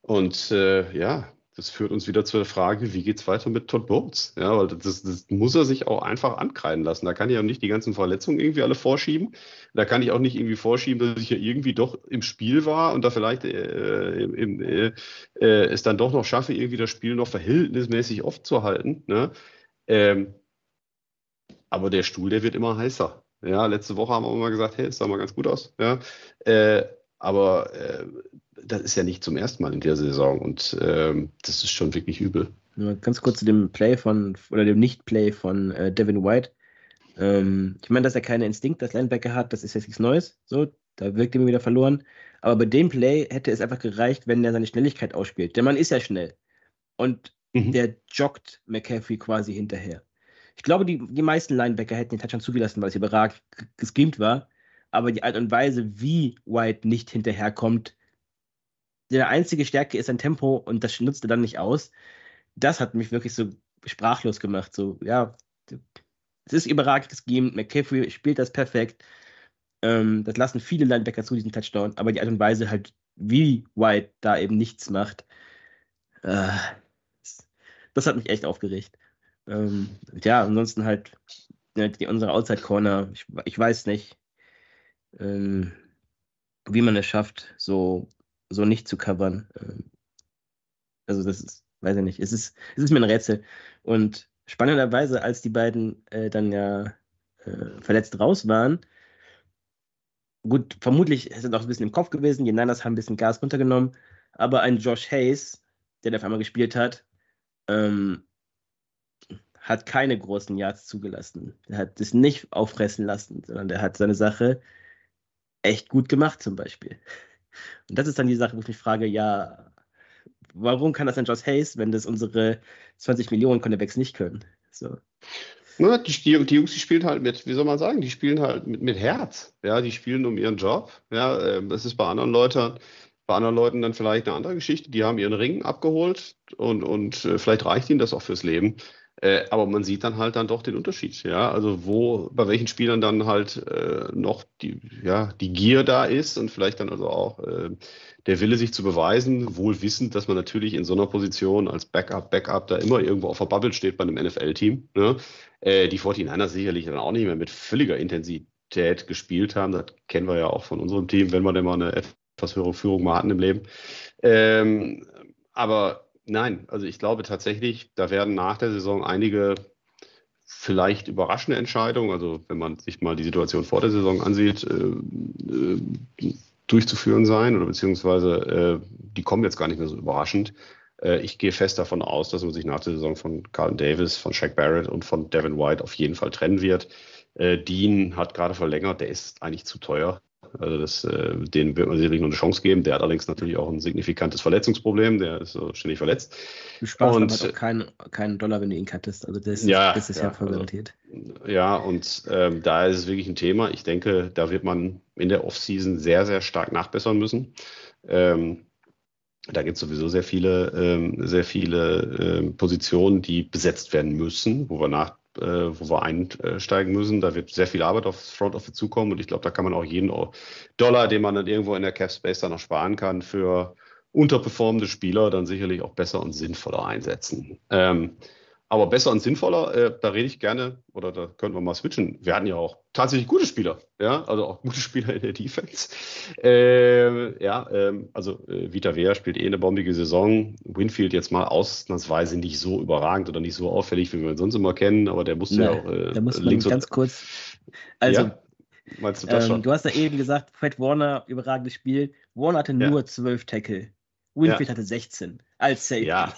Und äh, ja, das führt uns wieder zur Frage, wie geht es weiter mit Todd Bowles? Ja, weil das, das, muss er sich auch einfach ankreiden lassen. Da kann ich auch nicht die ganzen Verletzungen irgendwie alle vorschieben. Da kann ich auch nicht irgendwie vorschieben, dass ich ja irgendwie doch im Spiel war und da vielleicht äh, im, äh, äh, es dann doch noch schaffe, irgendwie das Spiel noch verhältnismäßig oft zu halten. Ne? Ähm, aber der Stuhl, der wird immer heißer. Ja, letzte Woche haben wir mal gesagt, hey, es sah mal ganz gut aus. Ja, äh, aber äh, das ist ja nicht zum ersten Mal in der Saison und ähm, das ist schon wirklich übel. Nur ganz kurz zu dem Play von, oder dem Nicht-Play von äh, Devin White. Ähm, ich meine, dass er keine Instinkt als Linebacker hat, das ist jetzt nichts Neues. So, da wirkt er wieder verloren. Aber bei dem Play hätte es einfach gereicht, wenn er seine Schnelligkeit ausspielt. Der Mann ist ja schnell. Und mhm. der joggt McCaffrey quasi hinterher. Ich glaube, die, die meisten Linebacker hätten den Touchdown zugelassen, weil es überragend gescreamt war. Aber die Art und Weise, wie White nicht hinterherkommt, der einzige Stärke ist sein Tempo und das nutzt er dann nicht aus. Das hat mich wirklich so sprachlos gemacht. So, ja, es ist überragendes Game. McCaffrey spielt das perfekt. Ähm, das lassen viele Linebacker zu, diesen Touchdown. Aber die Art und Weise halt, wie White da eben nichts macht, äh, das hat mich echt aufgeregt. Ähm, ja, ansonsten halt die, unsere Outside Corner, ich, ich weiß nicht, ähm, wie man es schafft, so so nicht zu covern. Ähm, also das ist, weiß ich nicht, es ist, es ist mir ein Rätsel. Und spannenderweise, als die beiden äh, dann ja äh, verletzt raus waren, gut, vermutlich ist es auch ein bisschen im Kopf gewesen, die Niners haben ein bisschen Gas runtergenommen, aber ein Josh Hayes, der da auf einmal gespielt hat, ähm, hat keine großen Yards zugelassen. Er hat es nicht auffressen lassen, sondern der hat seine Sache echt gut gemacht, zum Beispiel. Und das ist dann die Sache, wo ich mich frage, ja, warum kann das denn Josh Hayes, wenn das unsere 20 Millionen Connects nicht können? So. Na, die, die, die, Jungs, die spielen halt mit, wie soll man sagen, die spielen halt mit, mit Herz. Ja, die spielen um ihren Job. Ja, das ist bei anderen Leuten, bei anderen Leuten dann vielleicht eine andere Geschichte. Die haben ihren Ring abgeholt und, und äh, vielleicht reicht ihnen das auch fürs Leben. Äh, aber man sieht dann halt dann doch den Unterschied, ja. Also wo, bei welchen Spielern dann halt äh, noch die, ja, die Gier da ist und vielleicht dann also auch äh, der Wille, sich zu beweisen, wohl wissend, dass man natürlich in so einer Position als Backup, Backup da immer irgendwo auf der Bubble steht bei einem NFL-Team. Ne? Äh, die 49ers sicherlich dann auch nicht mehr mit völliger Intensität gespielt haben. Das kennen wir ja auch von unserem Team, wenn wir denn mal eine etwas höhere Führung mal hatten im Leben. Ähm, aber Nein, also ich glaube tatsächlich, da werden nach der Saison einige vielleicht überraschende Entscheidungen, also wenn man sich mal die Situation vor der Saison ansieht, äh, äh, durchzuführen sein oder beziehungsweise äh, die kommen jetzt gar nicht mehr so überraschend. Äh, ich gehe fest davon aus, dass man sich nach der Saison von Carlton Davis, von Shaq Barrett und von Devin White auf jeden Fall trennen wird. Äh, Dean hat gerade verlängert, der ist eigentlich zu teuer. Also das, äh, den wird man sicherlich noch eine Chance geben. Der hat allerdings natürlich auch ein signifikantes Verletzungsproblem. Der ist so ständig verletzt. Du sparst und, aber keinen kein Dollar, wenn du ihn cuttest. Also das, ja, das ist ja, ja voll also, garantiert. Ja, und ähm, da ist es wirklich ein Thema. Ich denke, da wird man in der Offseason sehr, sehr stark nachbessern müssen. Ähm, da gibt es sowieso sehr viele, ähm, sehr viele ähm, Positionen, die besetzt werden müssen, wo wir nach äh, wo wir einsteigen müssen. Da wird sehr viel Arbeit aufs Front Office zukommen und ich glaube, da kann man auch jeden Dollar, den man dann irgendwo in der Cap Space dann noch sparen kann, für unterperformende Spieler dann sicherlich auch besser und sinnvoller einsetzen. Ähm, aber besser und sinnvoller, äh, da rede ich gerne, oder da könnten wir mal switchen. Wir hatten ja auch tatsächlich gute Spieler, ja, also auch gute [LAUGHS] Spieler in der Defense. Äh, ja, ähm, also äh, Vita Vea spielt eh eine bombige Saison. Winfield jetzt mal ausnahmsweise nicht so überragend oder nicht so auffällig, wie wir ihn sonst immer kennen, aber der musste nee, ja auch äh, da muss man ganz kurz. Also, ja? Meinst du das ähm, schon? Du hast ja eben gesagt, Fred Warner, überragendes Spiel. Warner hatte ja. nur zwölf Tackle. Winfield ja. hatte 16 als Safety. Ja,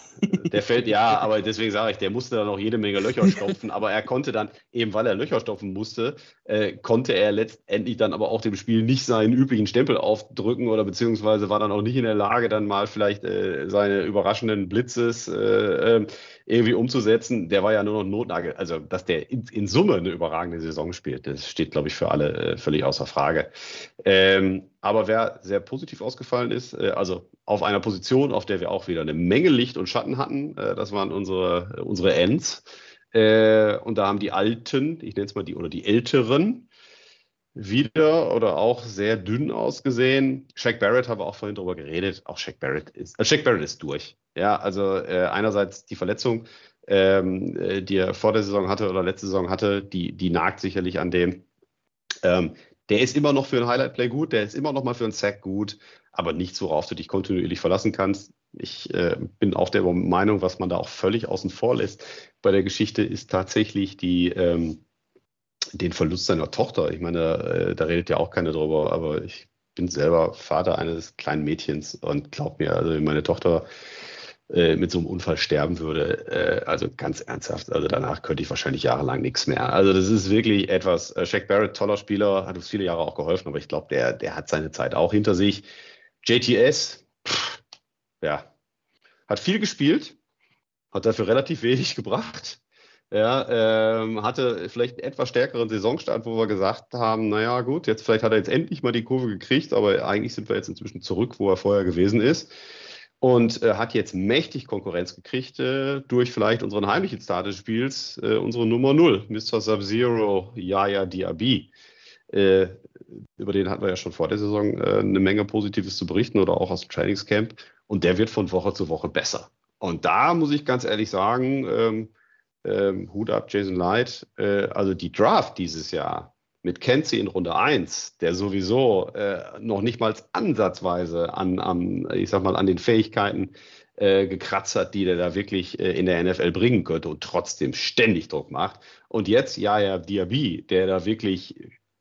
der fällt, ja, [LAUGHS] aber deswegen sage ich, der musste dann noch jede Menge Löcher stopfen, aber er konnte dann, eben weil er Löcher stopfen musste, äh, konnte er letztendlich dann aber auch dem Spiel nicht seinen üblichen Stempel aufdrücken oder beziehungsweise war dann auch nicht in der Lage, dann mal vielleicht äh, seine überraschenden Blitzes äh, ähm, irgendwie umzusetzen. Der war ja nur noch Notnagel. Also, dass der in, in Summe eine überragende Saison spielt, das steht, glaube ich, für alle äh, völlig außer Frage. Ähm, aber wer sehr positiv ausgefallen ist, äh, also auf einer Position, auf der wir auch wieder eine Menge Licht und Schatten hatten, äh, das waren unsere, unsere Ends. Äh, und da haben die Alten, ich nenne es mal die, oder die Älteren, wieder oder auch sehr dünn ausgesehen. Shaq Barrett haben wir auch vorhin darüber geredet. Auch Shaq Barrett ist, also Shaq Barrett ist durch. Ja, also äh, einerseits die Verletzung, ähm, äh, die er vor der Saison hatte oder letzte Saison hatte, die, die nagt sicherlich an dem. Ähm, der ist immer noch für ein Highlight-Play gut, der ist immer noch mal für einen Sack gut, aber nichts, worauf du dich kontinuierlich verlassen kannst. Ich äh, bin auch der Meinung, was man da auch völlig außen vor lässt bei der Geschichte, ist tatsächlich die, ähm, den Verlust seiner Tochter. Ich meine, äh, da redet ja auch keiner drüber, aber ich bin selber Vater eines kleinen Mädchens und glaub mir, also meine Tochter äh, mit so einem Unfall sterben würde, äh, also ganz ernsthaft, also danach könnte ich wahrscheinlich jahrelang nichts mehr. Also das ist wirklich etwas, äh, Shaq Barrett, toller Spieler, hat uns viele Jahre auch geholfen, aber ich glaube, der, der hat seine Zeit auch hinter sich. JTS, ja, hat viel gespielt, hat dafür relativ wenig gebracht. Ja, ähm, hatte vielleicht einen etwas stärkeren Saisonstart, wo wir gesagt haben, naja gut, jetzt vielleicht hat er jetzt endlich mal die Kurve gekriegt, aber eigentlich sind wir jetzt inzwischen zurück, wo er vorher gewesen ist und äh, hat jetzt mächtig Konkurrenz gekriegt äh, durch vielleicht unseren heimlichen Start des Spiels, äh, unsere Nummer 0, Mr. Sub-Zero, Yaya Diaby. Äh, über den hatten wir ja schon vor der Saison äh, eine Menge Positives zu berichten oder auch aus dem Trainingscamp. Und der wird von Woche zu Woche besser. Und da muss ich ganz ehrlich sagen, ähm, ähm, Hut ab, Jason Light. Äh, also die Draft dieses Jahr mit Kenzie in Runde 1, der sowieso äh, noch nicht mal ansatzweise an, an, ich sag mal, an den Fähigkeiten äh, gekratzt hat, die der da wirklich äh, in der NFL bringen könnte und trotzdem ständig Druck macht. Und jetzt ja, ja, Diaby, der da wirklich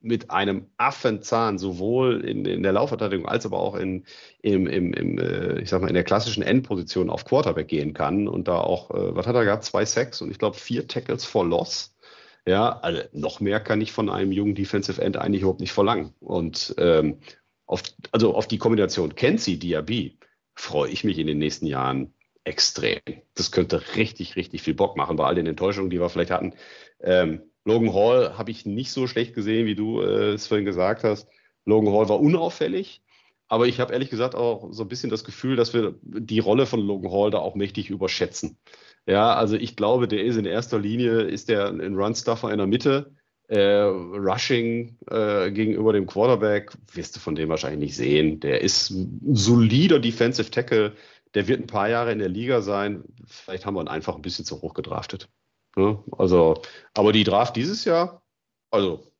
mit einem Affenzahn sowohl in, in der Laufverteidigung als aber auch in, im, im, im, äh, ich sag mal, in der klassischen Endposition auf Quarterback gehen kann und da auch, äh, was hat er gehabt? Zwei Sacks und ich glaube vier Tackles for Loss. Ja, also noch mehr kann ich von einem jungen Defensive End eigentlich überhaupt nicht verlangen. Und ähm, auf, also auf die Kombination Kenzie, Diaby, freue ich mich in den nächsten Jahren extrem. Das könnte richtig, richtig viel Bock machen bei all den Enttäuschungen, die wir vielleicht hatten. Ähm, Logan Hall habe ich nicht so schlecht gesehen, wie du äh, es vorhin gesagt hast. Logan Hall war unauffällig, aber ich habe ehrlich gesagt auch so ein bisschen das Gefühl, dass wir die Rolle von Logan Hall da auch mächtig überschätzen. Ja, also ich glaube, der ist in erster Linie, ist der ein Run-Stuffer in der Mitte. Äh, Rushing äh, gegenüber dem Quarterback wirst du von dem wahrscheinlich nicht sehen. Der ist ein solider Defensive Tackle. Der wird ein paar Jahre in der Liga sein. Vielleicht haben wir ihn einfach ein bisschen zu hoch gedraftet. Ne? Also, aber die Draft dieses Jahr, also,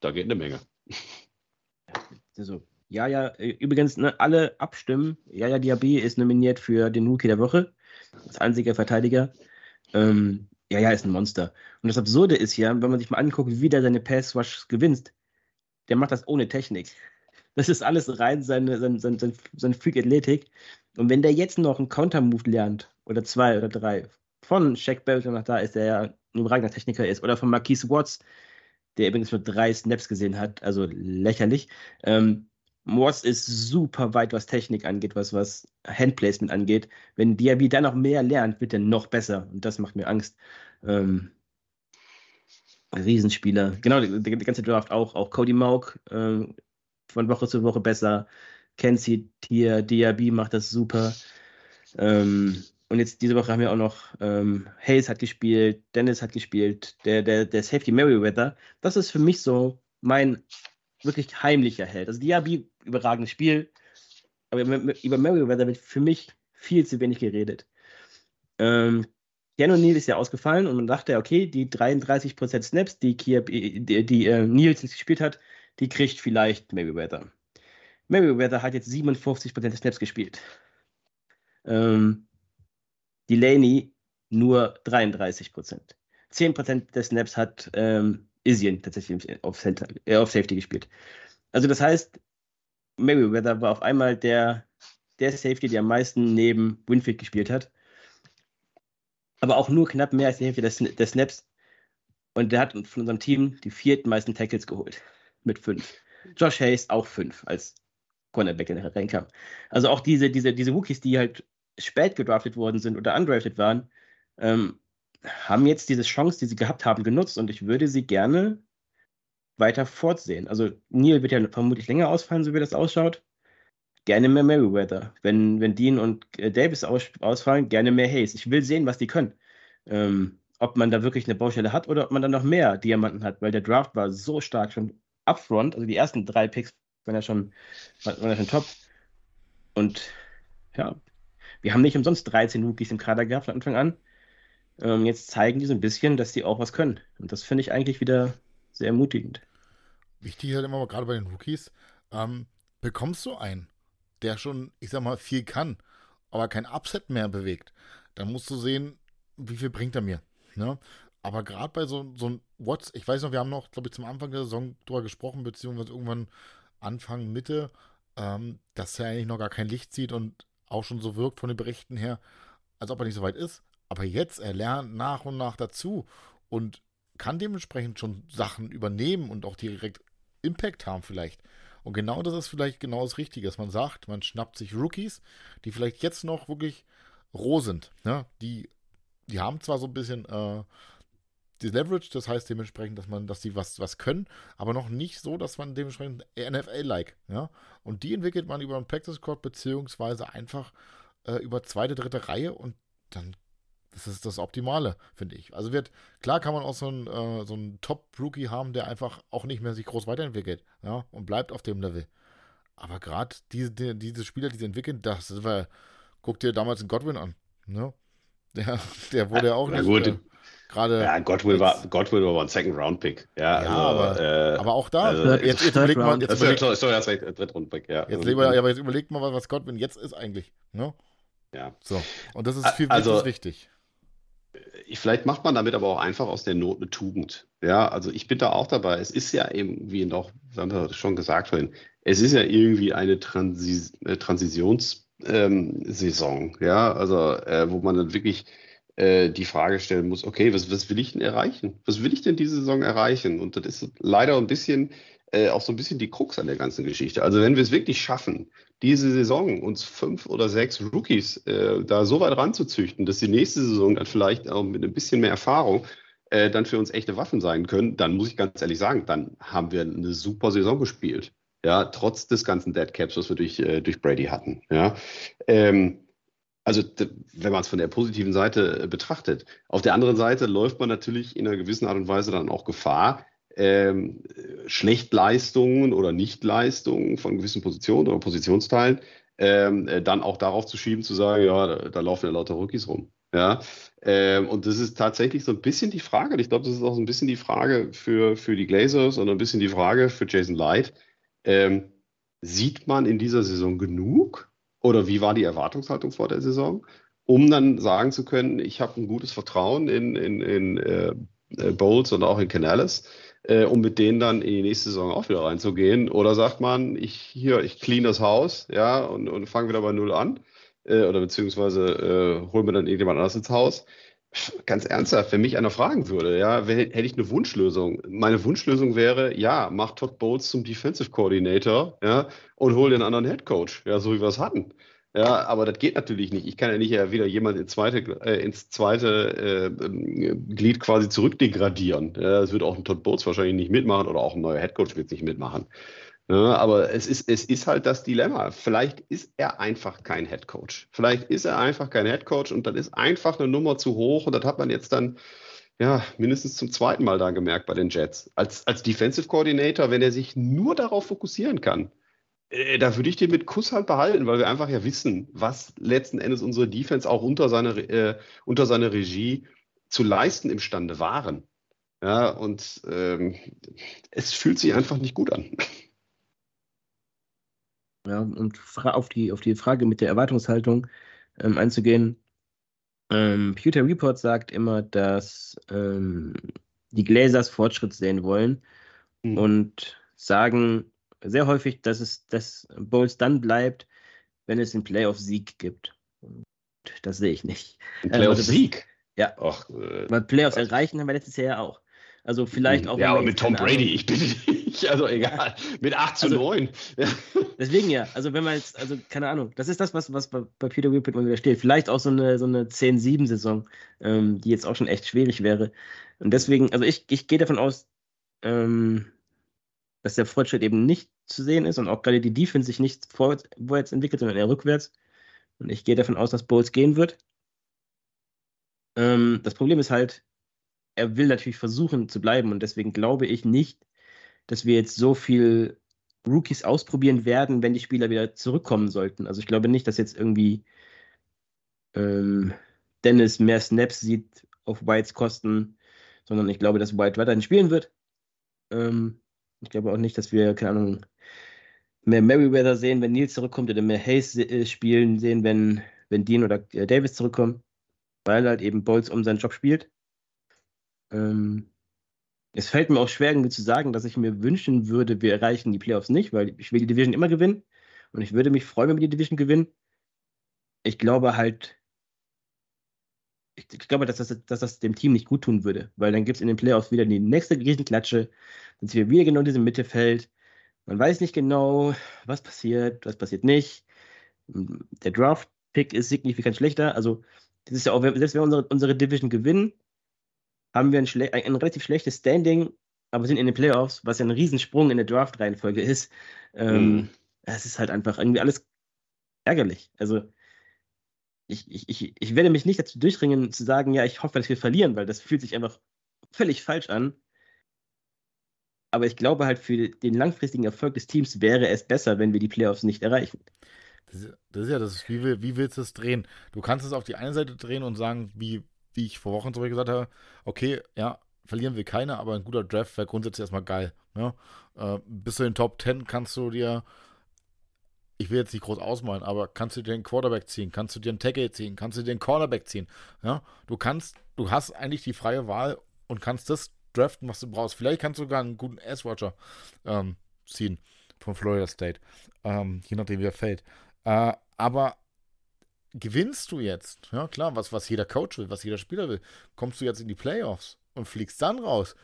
da geht eine Menge. Also, ja, ja, äh, übrigens, ne, alle abstimmen. Ja, ja, Diaby ist nominiert für den Rookie der Woche, als einziger Verteidiger. Ähm, ja, ja, ist ein Monster. Und das Absurde ist ja, wenn man sich mal anguckt, wie der seine Pass-Rush gewinnt, der macht das ohne Technik. Das ist alles rein seine, seine, seine, seine Freak-Athletik. Und wenn der jetzt noch einen Counter-Move lernt, oder zwei oder drei, von Shaq Barrett nach da ist, der ja ein überragender Techniker ist, oder von Marquise Watts, der übrigens nur drei Snaps gesehen hat, also lächerlich. Ähm, Watts ist super weit, was Technik angeht, was, was Handplacement angeht. Wenn Diaby da noch mehr lernt, wird er noch besser. Und das macht mir Angst. Ähm, Riesenspieler. Genau, die, ganze Draft auch. Auch Cody Mauk äh, von Woche zu Woche besser. Kenzie hier, Diaby macht das super. Ähm, und jetzt diese Woche haben wir auch noch ähm, Hayes hat gespielt, Dennis hat gespielt, der, der, der Safety Merriweather. Das ist für mich so mein wirklich heimlicher Held. Also Diaby, überragendes Spiel, aber über Merriweather wird für mich viel zu wenig geredet. Ähm, Keanu Neal ist ja ausgefallen und man dachte, okay, die 33% Snaps, die, Kia, die, die äh, Niels gespielt hat, die kriegt vielleicht Merriweather. Merriweather hat jetzt 57% der Snaps gespielt. Ähm, Delaney nur 33 Prozent. 10 Prozent der Snaps hat ähm, Isian tatsächlich auf, Center, äh, auf Safety gespielt. Also das heißt, Merriweather war auf einmal der, der Safety, der am meisten neben Winfield gespielt hat. Aber auch nur knapp mehr als die Hälfte der, der Snaps. Und der hat von unserem Team die vierten meisten Tackles geholt. Mit fünf. Josh Hayes auch fünf als Cornerback, der reinkam. Also auch diese, diese, diese Rookies, die halt spät gedraftet worden sind oder undrafted waren, ähm, haben jetzt diese Chance, die sie gehabt haben, genutzt und ich würde sie gerne weiter fortsehen. Also Neil wird ja vermutlich länger ausfallen, so wie das ausschaut. Gerne mehr Merriweather. Wenn, wenn Dean und äh, Davis aus, ausfallen, gerne mehr Hayes. Ich will sehen, was die können. Ähm, ob man da wirklich eine Baustelle hat oder ob man dann noch mehr Diamanten hat, weil der Draft war so stark schon upfront, also die ersten drei Picks waren ja schon, waren ja schon top. Und ja, wir haben nicht umsonst 13 Rookies im Kader gehabt von Anfang an. Ähm, jetzt zeigen die so ein bisschen, dass die auch was können. Und das finde ich eigentlich wieder sehr ermutigend. Wichtig ist halt immer, gerade bei den Rookies, ähm, bekommst du einen, der schon, ich sag mal, viel kann, aber kein Upset mehr bewegt, dann musst du sehen, wie viel bringt er mir. Ne? Aber gerade bei so, so einem Watts, ich weiß noch, wir haben noch, glaube ich, zum Anfang der Saison drüber gesprochen, beziehungsweise irgendwann Anfang, Mitte, ähm, dass er eigentlich noch gar kein Licht sieht und auch schon so wirkt von den Berichten her, als ob er nicht so weit ist. Aber jetzt, er lernt nach und nach dazu und kann dementsprechend schon Sachen übernehmen und auch direkt Impact haben vielleicht. Und genau das ist vielleicht genau das Richtige, dass man sagt, man schnappt sich Rookies, die vielleicht jetzt noch wirklich roh sind. Ne? Die, die haben zwar so ein bisschen äh, Leverage, das heißt dementsprechend, dass man, dass die was, was können, aber noch nicht so, dass man dementsprechend NFL-like, ja. Und die entwickelt man über einen Practice Squad beziehungsweise einfach äh, über zweite, dritte Reihe und dann das ist das Optimale, finde ich. Also wird, klar kann man auch so einen, äh, so einen Top-Rookie haben, der einfach auch nicht mehr sich groß weiterentwickelt, ja, und bleibt auf dem Level. Aber gerade diese, die, diese Spieler, die sie entwickeln, das war, guck dir damals einen Godwin an, ne? Der, der wurde ja auch nicht. Gut, äh, Gerade. Ja, Godwill war, Godwill war ein Second-Round-Pick. Ja, ja also, aber, äh, aber, auch da. Also, jetzt, jetzt überlegt mal. Jetzt überleg, sorry, sorry, hast recht, Dritt-Round-Pick, ja. Jetzt, also, aber jetzt überlegt mal, was Godwin jetzt ist eigentlich. Ne? Ja. So. Und das ist viel also, das ist wichtig. vielleicht macht man damit aber auch einfach aus der Not eine Tugend. Ja, also ich bin da auch dabei. Es ist ja irgendwie noch, wir haben schon gesagt vorhin, es ist ja irgendwie eine Transi Transitionssaison, ähm, ja, also äh, wo man dann wirklich äh, die Frage stellen muss, okay, was, was will ich denn erreichen? Was will ich denn diese Saison erreichen? Und das ist leider ein bisschen äh, auch so ein bisschen die Krux an der ganzen Geschichte. Also wenn wir es wirklich schaffen, diese Saison uns fünf oder sechs Rookies äh, da so weit ranzuzüchten, dass die nächste Saison dann vielleicht auch mit ein bisschen mehr Erfahrung äh, dann für uns echte Waffen sein können, dann muss ich ganz ehrlich sagen, dann haben wir eine super Saison gespielt. Ja, trotz des ganzen Dead Caps, was wir durch, äh, durch Brady hatten. Ja. Ähm, also, wenn man es von der positiven Seite äh, betrachtet. Auf der anderen Seite läuft man natürlich in einer gewissen Art und Weise dann auch Gefahr, ähm, Schlechtleistungen oder Nichtleistungen von gewissen Positionen oder Positionsteilen ähm, äh, dann auch darauf zu schieben, zu sagen, ja, da, da laufen ja lauter Rookies rum. Ja, ähm, und das ist tatsächlich so ein bisschen die Frage, ich glaube, das ist auch so ein bisschen die Frage für, für die Glazers und ein bisschen die Frage für Jason Light. Ähm, sieht man in dieser Saison genug oder wie war die Erwartungshaltung vor der Saison, um dann sagen zu können, ich habe ein gutes Vertrauen in, in, in äh, äh Bowles und auch in Canales, äh, um mit denen dann in die nächste Saison auch wieder reinzugehen? Oder sagt man, ich hier, ich clean das Haus, ja, und, und fange wieder bei Null an? Äh, oder beziehungsweise äh, holen wir dann irgendjemand anders ins Haus? Ganz ernsthaft, wenn mich einer fragen würde, ja, hätte ich eine Wunschlösung. Meine Wunschlösung wäre, ja, mach Todd Bowles zum Defensive Coordinator, ja, und hol den anderen Head Coach, ja, so wie wir es hatten. Ja, aber das geht natürlich nicht. Ich kann ja nicht ja wieder jemand ins zweite, äh, ins zweite äh, Glied quasi zurückdegradieren. Ja, das wird auch ein Todd Bowles wahrscheinlich nicht mitmachen oder auch ein neuer Headcoach wird es nicht mitmachen. Ja, aber es ist, es ist halt das Dilemma. Vielleicht ist er einfach kein Headcoach. Vielleicht ist er einfach kein Headcoach und dann ist einfach eine Nummer zu hoch und das hat man jetzt dann ja, mindestens zum zweiten Mal da gemerkt bei den Jets. Als, als Defensive Coordinator, wenn er sich nur darauf fokussieren kann, äh, da würde ich den mit Kusshand behalten, weil wir einfach ja wissen, was letzten Endes unsere Defense auch unter seiner, äh, unter seiner Regie zu leisten imstande waren. Ja, und ähm, es fühlt sich einfach nicht gut an. Ja, und auf die, auf die Frage mit der Erwartungshaltung ähm, einzugehen. Ähm, Pewter Report sagt immer, dass ähm, die Glazers Fortschritt sehen wollen mhm. und sagen, sehr häufig, dass es dass Bowles dann bleibt, wenn es einen Playoff-Sieg gibt. Das sehe ich nicht. Ein ähm, Playoff-Sieg? Also ja. Och, äh, Weil Playoffs erreichen haben wir letztes Jahr ja auch. Also vielleicht auch. Ja, aber mit Tom Brady, ich bitte dich. Also egal. Mit 8 zu also, 9. [LAUGHS] Deswegen ja. Also wenn man jetzt, also keine Ahnung, das ist das, was, was bei, bei Peter Whippet immer wieder steht. Vielleicht auch so eine, so eine 10-7-Saison, ähm, die jetzt auch schon echt schwierig wäre. Und deswegen, also ich, ich gehe davon aus, ähm, dass der Fortschritt eben nicht zu sehen ist und auch gerade die Defense sich nicht vorwärts entwickelt, sondern eher rückwärts. Und ich gehe davon aus, dass Bowles gehen wird. Ähm, das Problem ist halt, er will natürlich versuchen zu bleiben und deswegen glaube ich nicht, dass wir jetzt so viel Rookies ausprobieren werden, wenn die Spieler wieder zurückkommen sollten. Also ich glaube nicht, dass jetzt irgendwie ähm, Dennis mehr Snaps sieht auf Whites Kosten, sondern ich glaube, dass White weiterhin spielen wird. Ähm, ich glaube auch nicht, dass wir, keine Ahnung, mehr Merriweather sehen, wenn Nils zurückkommt oder mehr Hayes äh, spielen sehen, wenn, wenn Dean oder äh, Davis zurückkommen, weil halt eben Bolz um seinen Job spielt. Ähm, es fällt mir auch schwer, irgendwie zu sagen, dass ich mir wünschen würde, wir erreichen die Playoffs nicht, weil ich will die Division immer gewinnen und ich würde mich freuen, wenn wir die Division gewinnen. Ich glaube halt, ich, ich glaube, dass das, dass das dem Team nicht gut tun würde, weil dann gibt es in den Playoffs wieder die nächste Riesenklatsche, dann sind wir wieder genau in diesem Mittelfeld. Man weiß nicht genau, was passiert, was passiert nicht. Der Draft-Pick ist signifikant schlechter. Also, das ist ja auch, selbst wenn wir unsere, unsere Division gewinnen, haben wir ein, ein, relativ schlechtes Standing, aber sind in den Playoffs, was ja ein Riesensprung in der Draft-Reihenfolge ist. Ähm, mm. Es ist halt einfach irgendwie alles ärgerlich. Also, ich, ich, ich, ich werde mich nicht dazu durchringen, zu sagen, ja, ich hoffe, dass wir verlieren, weil das fühlt sich einfach völlig falsch an. Aber ich glaube halt, für den langfristigen Erfolg des Teams wäre es besser, wenn wir die Playoffs nicht erreichen. Das ist, das ist ja das, wie, wie willst du es drehen? Du kannst es auf die eine Seite drehen und sagen, wie, wie ich vor Wochen zurück gesagt habe, okay, ja, verlieren wir keine, aber ein guter Draft wäre grundsätzlich erstmal geil. Ne? Äh, bis zu den Top 10 kannst du dir ich will jetzt nicht groß ausmalen, aber kannst du dir einen Quarterback ziehen, kannst du dir einen Tackle ziehen, kannst du dir einen Cornerback ziehen. Ja, du kannst, du hast eigentlich die freie Wahl und kannst das draften, was du brauchst. Vielleicht kannst du sogar einen guten S-Watcher ähm, ziehen von Florida State, ähm, je nachdem wie er fällt. Äh, aber gewinnst du jetzt, ja klar, was, was jeder Coach will, was jeder Spieler will, kommst du jetzt in die Playoffs und fliegst dann raus,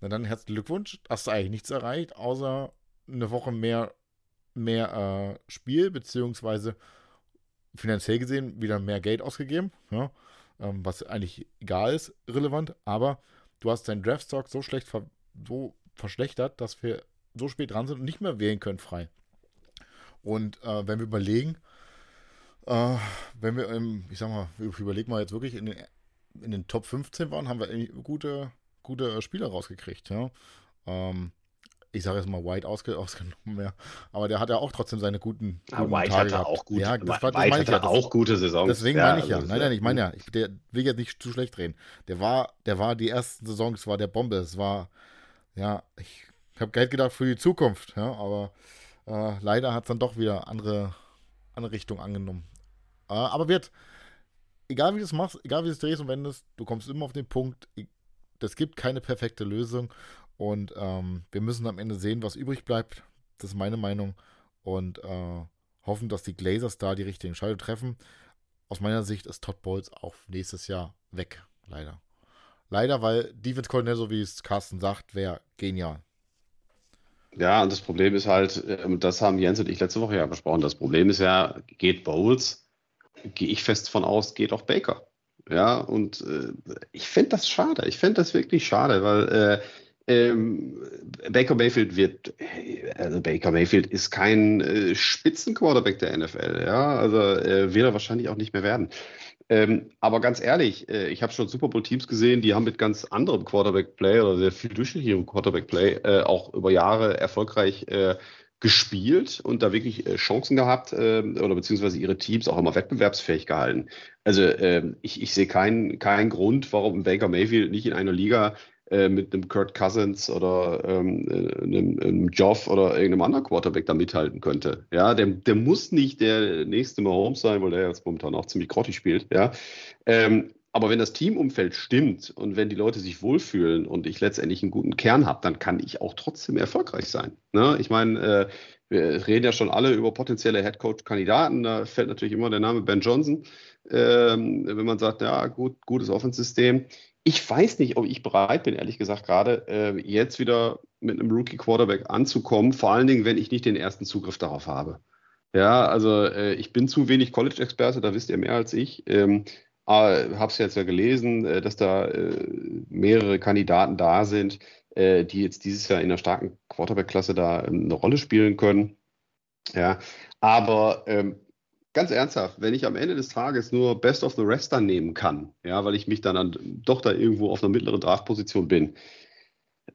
na dann herzlichen Glückwunsch, hast du eigentlich nichts erreicht, außer eine Woche mehr, mehr äh, Spiel, beziehungsweise finanziell gesehen wieder mehr Geld ausgegeben, ja, ähm, was eigentlich egal ist, relevant, aber du hast deinen Draftstock so schlecht ver so verschlechtert, dass wir so spät dran sind und nicht mehr wählen können frei. Und äh, wenn wir überlegen, äh, wenn wir, im, ich sag mal, wir überlegen mal jetzt wirklich in den, in den Top 15 waren, haben wir gute, gute Spieler rausgekriegt. Ja? Ähm, ich sage jetzt mal White ausge, [LAUGHS] ausgenommen, ja. Aber der hat ja auch trotzdem seine guten, ah, guten White Tage hatte auch gute, ja, das war, White hatte ja, das, auch gute Saisons. Deswegen ja, meine ich ja. Also nein, nein, ich meine ja, ich der will jetzt nicht zu schlecht reden. Der war, der war die ersten Saisons, war der Bombe. Es war, ja, ich habe Geld gedacht für die Zukunft, ja, aber äh, leider hat es dann doch wieder andere, andere Richtung angenommen. Äh, aber wird, egal wie du es machst, egal wie du es drehst und wendest, du kommst immer auf den Punkt, es gibt keine perfekte Lösung und ähm, wir müssen am Ende sehen, was übrig bleibt. Das ist meine Meinung und äh, hoffen, dass die Glazers da die richtigen Entscheidungen treffen. Aus meiner Sicht ist Todd Bowles auch nächstes Jahr weg, leider. Leider, weil Defense Coordinator, so wie es Carsten sagt, wäre genial. Ja, und das Problem ist halt, ähm, das haben Jens und ich letzte Woche ja besprochen, das Problem ist ja, geht Bowles, gehe ich fest von aus, geht auch Baker. Ja, und äh, ich fände das schade. Ich fände das wirklich schade, weil äh, ähm, Baker Mayfield wird, also Baker Mayfield ist kein äh, Spitzenquarterback der NFL, ja, also äh, wird er wahrscheinlich auch nicht mehr werden. Ähm, aber ganz ehrlich, äh, ich habe schon Super Bowl-Teams gesehen, die haben mit ganz anderem Quarterback-Play oder sehr viel durchschnittlichem Quarterback-Play äh, auch über Jahre erfolgreich äh, gespielt und da wirklich äh, Chancen gehabt äh, oder beziehungsweise ihre Teams auch immer wettbewerbsfähig gehalten. Also äh, ich, ich sehe keinen keinen Grund, warum Baker Mayfield nicht in einer Liga äh, mit einem Kurt Cousins oder ähm, äh, einem, einem Joff oder irgendeinem anderen Quarterback da mithalten könnte. Ja, der, der muss nicht der nächste Mahomes sein, weil der jetzt momentan auch ziemlich grottig spielt. Ja, ähm, aber wenn das Teamumfeld stimmt und wenn die Leute sich wohlfühlen und ich letztendlich einen guten Kern habe, dann kann ich auch trotzdem erfolgreich sein. Ne? Ich meine, äh, wir reden ja schon alle über potenzielle Headcoach-Kandidaten. Da fällt natürlich immer der Name Ben Johnson. Ähm, wenn man sagt, ja, gut, gutes Offensystem ich weiß nicht, ob ich bereit bin, ehrlich gesagt, gerade äh, jetzt wieder mit einem Rookie-Quarterback anzukommen, vor allen Dingen, wenn ich nicht den ersten Zugriff darauf habe. Ja, also äh, ich bin zu wenig College-Experte, da wisst ihr mehr als ich. Ähm, habe es jetzt ja gelesen, äh, dass da äh, mehrere Kandidaten da sind, äh, die jetzt dieses Jahr in der starken Quarterback-Klasse da ähm, eine Rolle spielen können. Ja, aber ähm, ganz ernsthaft, wenn ich am Ende des Tages nur Best of the Rest dann nehmen kann, ja, weil ich mich dann, dann doch da irgendwo auf einer mittleren Draftposition bin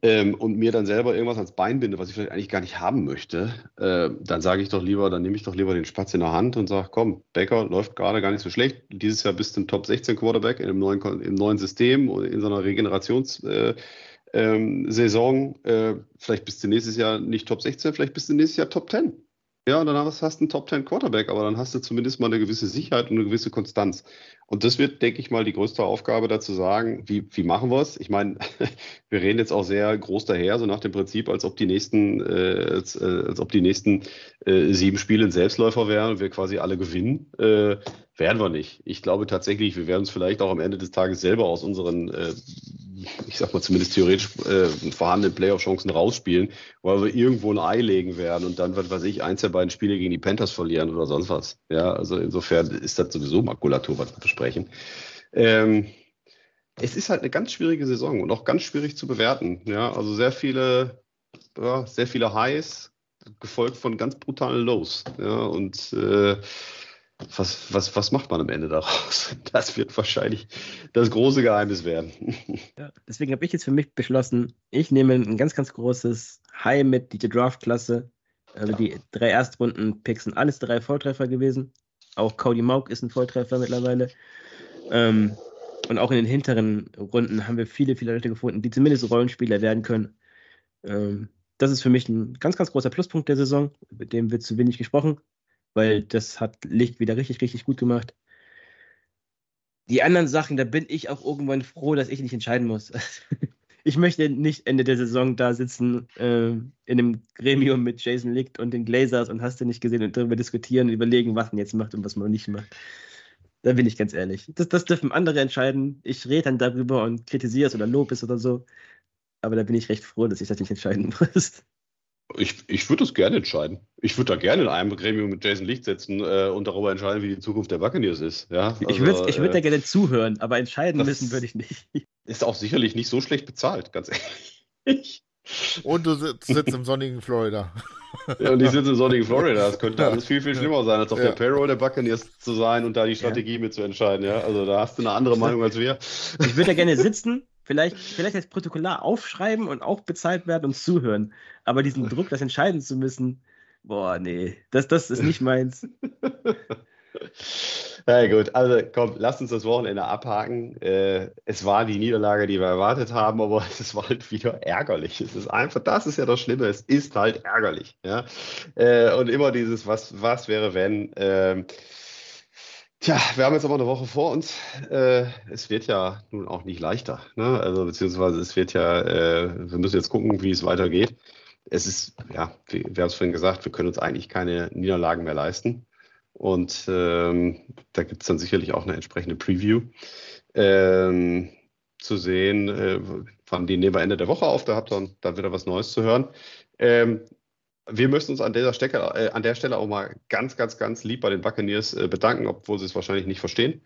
ähm, und mir dann selber irgendwas ans Bein binde, was ich vielleicht eigentlich gar nicht haben möchte, äh, dann sage ich doch lieber, dann nehme ich doch lieber den Spatz in der Hand und sage, komm, Becker läuft gerade gar nicht so schlecht. Dieses Jahr bist du ein Top 16 Quarterback in einem neuen, im neuen System und in so einer Regenerationssaison. Äh, ähm, äh, vielleicht bist du nächstes Jahr nicht Top 16, vielleicht bist du nächstes Jahr Top 10. Ja, und dann hast, du einen Top 10 Quarterback, aber dann hast du zumindest mal eine gewisse Sicherheit und eine gewisse Konstanz. Und das wird, denke ich mal, die größte Aufgabe dazu sagen, wie, wie machen wir es? Ich meine, [LAUGHS] wir reden jetzt auch sehr groß daher, so nach dem Prinzip, als ob die nächsten, äh, als, äh, als ob die nächsten äh, sieben Spiele ein Selbstläufer wären und wir quasi alle gewinnen. Äh, werden wir nicht. Ich glaube tatsächlich, wir werden es vielleicht auch am Ende des Tages selber aus unseren äh, ich sag mal zumindest theoretisch äh, vorhandene Playoff-Chancen rausspielen, weil wir irgendwo ein Ei legen werden und dann, was weiß ich, eins der beiden Spiele gegen die Panthers verlieren oder sonst was. Ja, also insofern ist das sowieso Makulatur, was wir besprechen. Ähm, es ist halt eine ganz schwierige Saison und auch ganz schwierig zu bewerten. Ja, also sehr viele, ja, sehr viele Highs, gefolgt von ganz brutalen Lows. Ja, und äh, was, was, was macht man am Ende daraus? [LAUGHS] Das wird wahrscheinlich das große Geheimnis werden. [LAUGHS] Ja, deswegen habe ich jetzt für mich beschlossen, ich nehme ein ganz, ganz großes High mit, die Draft-Klasse. Also die drei Erstrunden-Picks sind alles drei Volltreffer gewesen. Auch Cody Mauk ist ein Volltreffer mittlerweile. Ähm, und auch in den hinteren Runden haben wir viele, viele Leute gefunden, die zumindest Rollenspieler werden können. Ähm, das ist für mich ein ganz, ganz großer Pluspunkt der Saison, mit dem wird zu wenig gesprochen. Weil das hat Licht wieder richtig, richtig gut gemacht. Die anderen Sachen, da bin ich auch irgendwann froh, dass ich nicht entscheiden muss. [LAUGHS] ich möchte nicht Ende der Saison da sitzen äh, in einem Gremium mit Jason Licht und den Glazers und hast du nicht gesehen und darüber diskutieren und überlegen, was man jetzt macht und was man nicht macht. Da bin ich ganz ehrlich. Das, das dürfen andere entscheiden. Ich rede dann darüber und kritisiere es oder lobe es oder so. Aber da bin ich recht froh, dass ich das nicht entscheiden [LAUGHS] muss. Ich, ich würde das gerne entscheiden. Ich würde da gerne in einem Gremium mit Jason Licht setzen äh, und darüber entscheiden, wie die Zukunft der Buccaneers ist. Ja, also, ich würde ich würd äh, da gerne zuhören, aber entscheiden müssen würde ich nicht. Ist auch sicherlich nicht so schlecht bezahlt, ganz ehrlich. Und du sitzt im sonnigen Florida. Ja, und ich sitze im sonnigen Florida. Das könnte alles viel, viel schlimmer sein, als auf ja. der Payroll der Buccaneers zu sein und da die Strategie ja. mitzuentscheiden. Ja? Also da hast du eine andere Meinung als wir. Ich würde ja gerne sitzen, vielleicht, vielleicht als Protokollar aufschreiben und auch bezahlt werden und zuhören. Aber diesen Druck, das entscheiden zu müssen, boah, nee, das, das ist nicht meins. [LAUGHS] Na ja, gut, also komm, lass uns das Wochenende abhaken. Äh, es war die Niederlage, die wir erwartet haben, aber [LAUGHS] es war halt wieder ärgerlich. Es ist einfach, das ist ja das Schlimme, es ist halt ärgerlich. Ja? Äh, und immer dieses, was, was wäre, wenn. Äh, tja, wir haben jetzt aber eine Woche vor uns. Äh, es wird ja nun auch nicht leichter. Ne? Also, beziehungsweise es wird ja, äh, wir müssen jetzt gucken, wie es weitergeht. Es ist, ja, wir, wir haben es vorhin gesagt, wir können uns eigentlich keine Niederlagen mehr leisten. Und ähm, da gibt es dann sicherlich auch eine entsprechende Preview ähm, zu sehen. Äh, von die nehmen wir Ende der Woche auf, da habt ihr dann wieder was Neues zu hören. Ähm, wir müssen uns an, dieser Stecke, äh, an der Stelle auch mal ganz, ganz, ganz lieb bei den Buccaneers äh, bedanken, obwohl sie es wahrscheinlich nicht verstehen,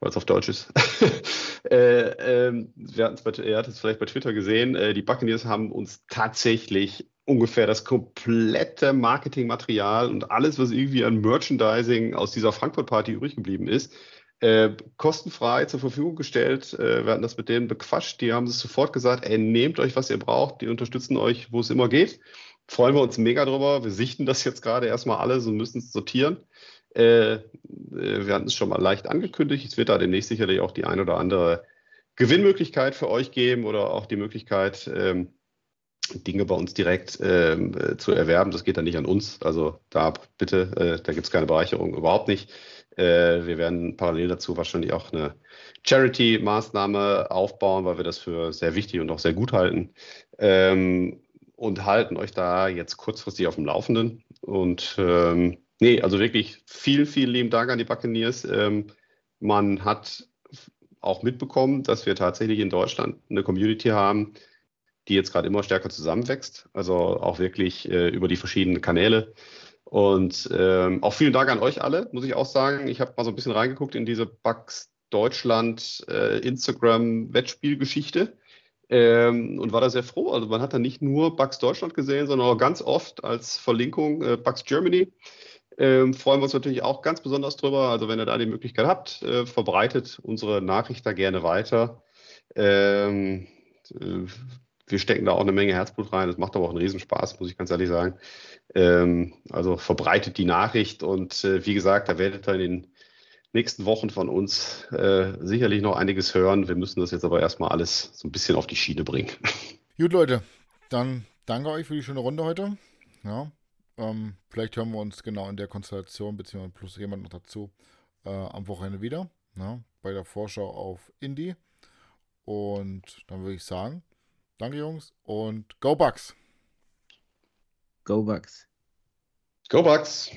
weil es auf Deutsch ist. [LAUGHS] äh, ähm, bei, ihr hattet es vielleicht bei Twitter gesehen, äh, die Buccaneers haben uns tatsächlich ungefähr das komplette Marketingmaterial und alles, was irgendwie an Merchandising aus dieser Frankfurt-Party übrig geblieben ist, äh, kostenfrei zur Verfügung gestellt. Äh, wir hatten das mit denen bequatscht. Die haben es sofort gesagt, ey, nehmt euch, was ihr braucht. Die unterstützen euch, wo es immer geht. Freuen wir uns mega drüber. Wir sichten das jetzt gerade erstmal alles und müssen es sortieren. Äh, äh, wir hatten es schon mal leicht angekündigt. Es wird da demnächst sicherlich auch die ein oder andere Gewinnmöglichkeit für euch geben oder auch die Möglichkeit, ähm, Dinge bei uns direkt äh, zu erwerben. Das geht dann nicht an uns. Also da bitte, äh, da gibt es keine Bereicherung, überhaupt nicht. Äh, wir werden parallel dazu wahrscheinlich auch eine Charity-Maßnahme aufbauen, weil wir das für sehr wichtig und auch sehr gut halten. Ähm, und halten euch da jetzt kurzfristig auf dem Laufenden. Und ähm, nee, also wirklich vielen, vielen lieben Dank an die Buccaneers. Ähm, man hat auch mitbekommen, dass wir tatsächlich in Deutschland eine Community haben, die jetzt gerade immer stärker zusammenwächst, also auch wirklich äh, über die verschiedenen Kanäle. Und ähm, auch vielen Dank an euch alle, muss ich auch sagen. Ich habe mal so ein bisschen reingeguckt in diese Bugs Deutschland äh, Instagram Wettspielgeschichte ähm, und war da sehr froh. Also man hat da nicht nur Bugs Deutschland gesehen, sondern auch ganz oft als Verlinkung äh, Bugs Germany. Ähm, freuen wir uns natürlich auch ganz besonders drüber. Also wenn ihr da die Möglichkeit habt, äh, verbreitet unsere Nachricht da gerne weiter. Ähm, äh, wir stecken da auch eine Menge Herzblut rein. Das macht aber auch einen Riesenspaß, muss ich ganz ehrlich sagen. Ähm, also verbreitet die Nachricht und äh, wie gesagt, da werdet ihr in den nächsten Wochen von uns äh, sicherlich noch einiges hören. Wir müssen das jetzt aber erstmal alles so ein bisschen auf die Schiene bringen. [LAUGHS] Gut, Leute, dann danke euch für die schöne Runde heute. Ja, ähm, vielleicht hören wir uns genau in der Konstellation, beziehungsweise plus jemand noch dazu, äh, am Wochenende wieder. Ja, bei der Vorschau auf Indie. Und dann würde ich sagen, Danke, Jungs. Und Go Bucks. Go Bucks. Go Bucks.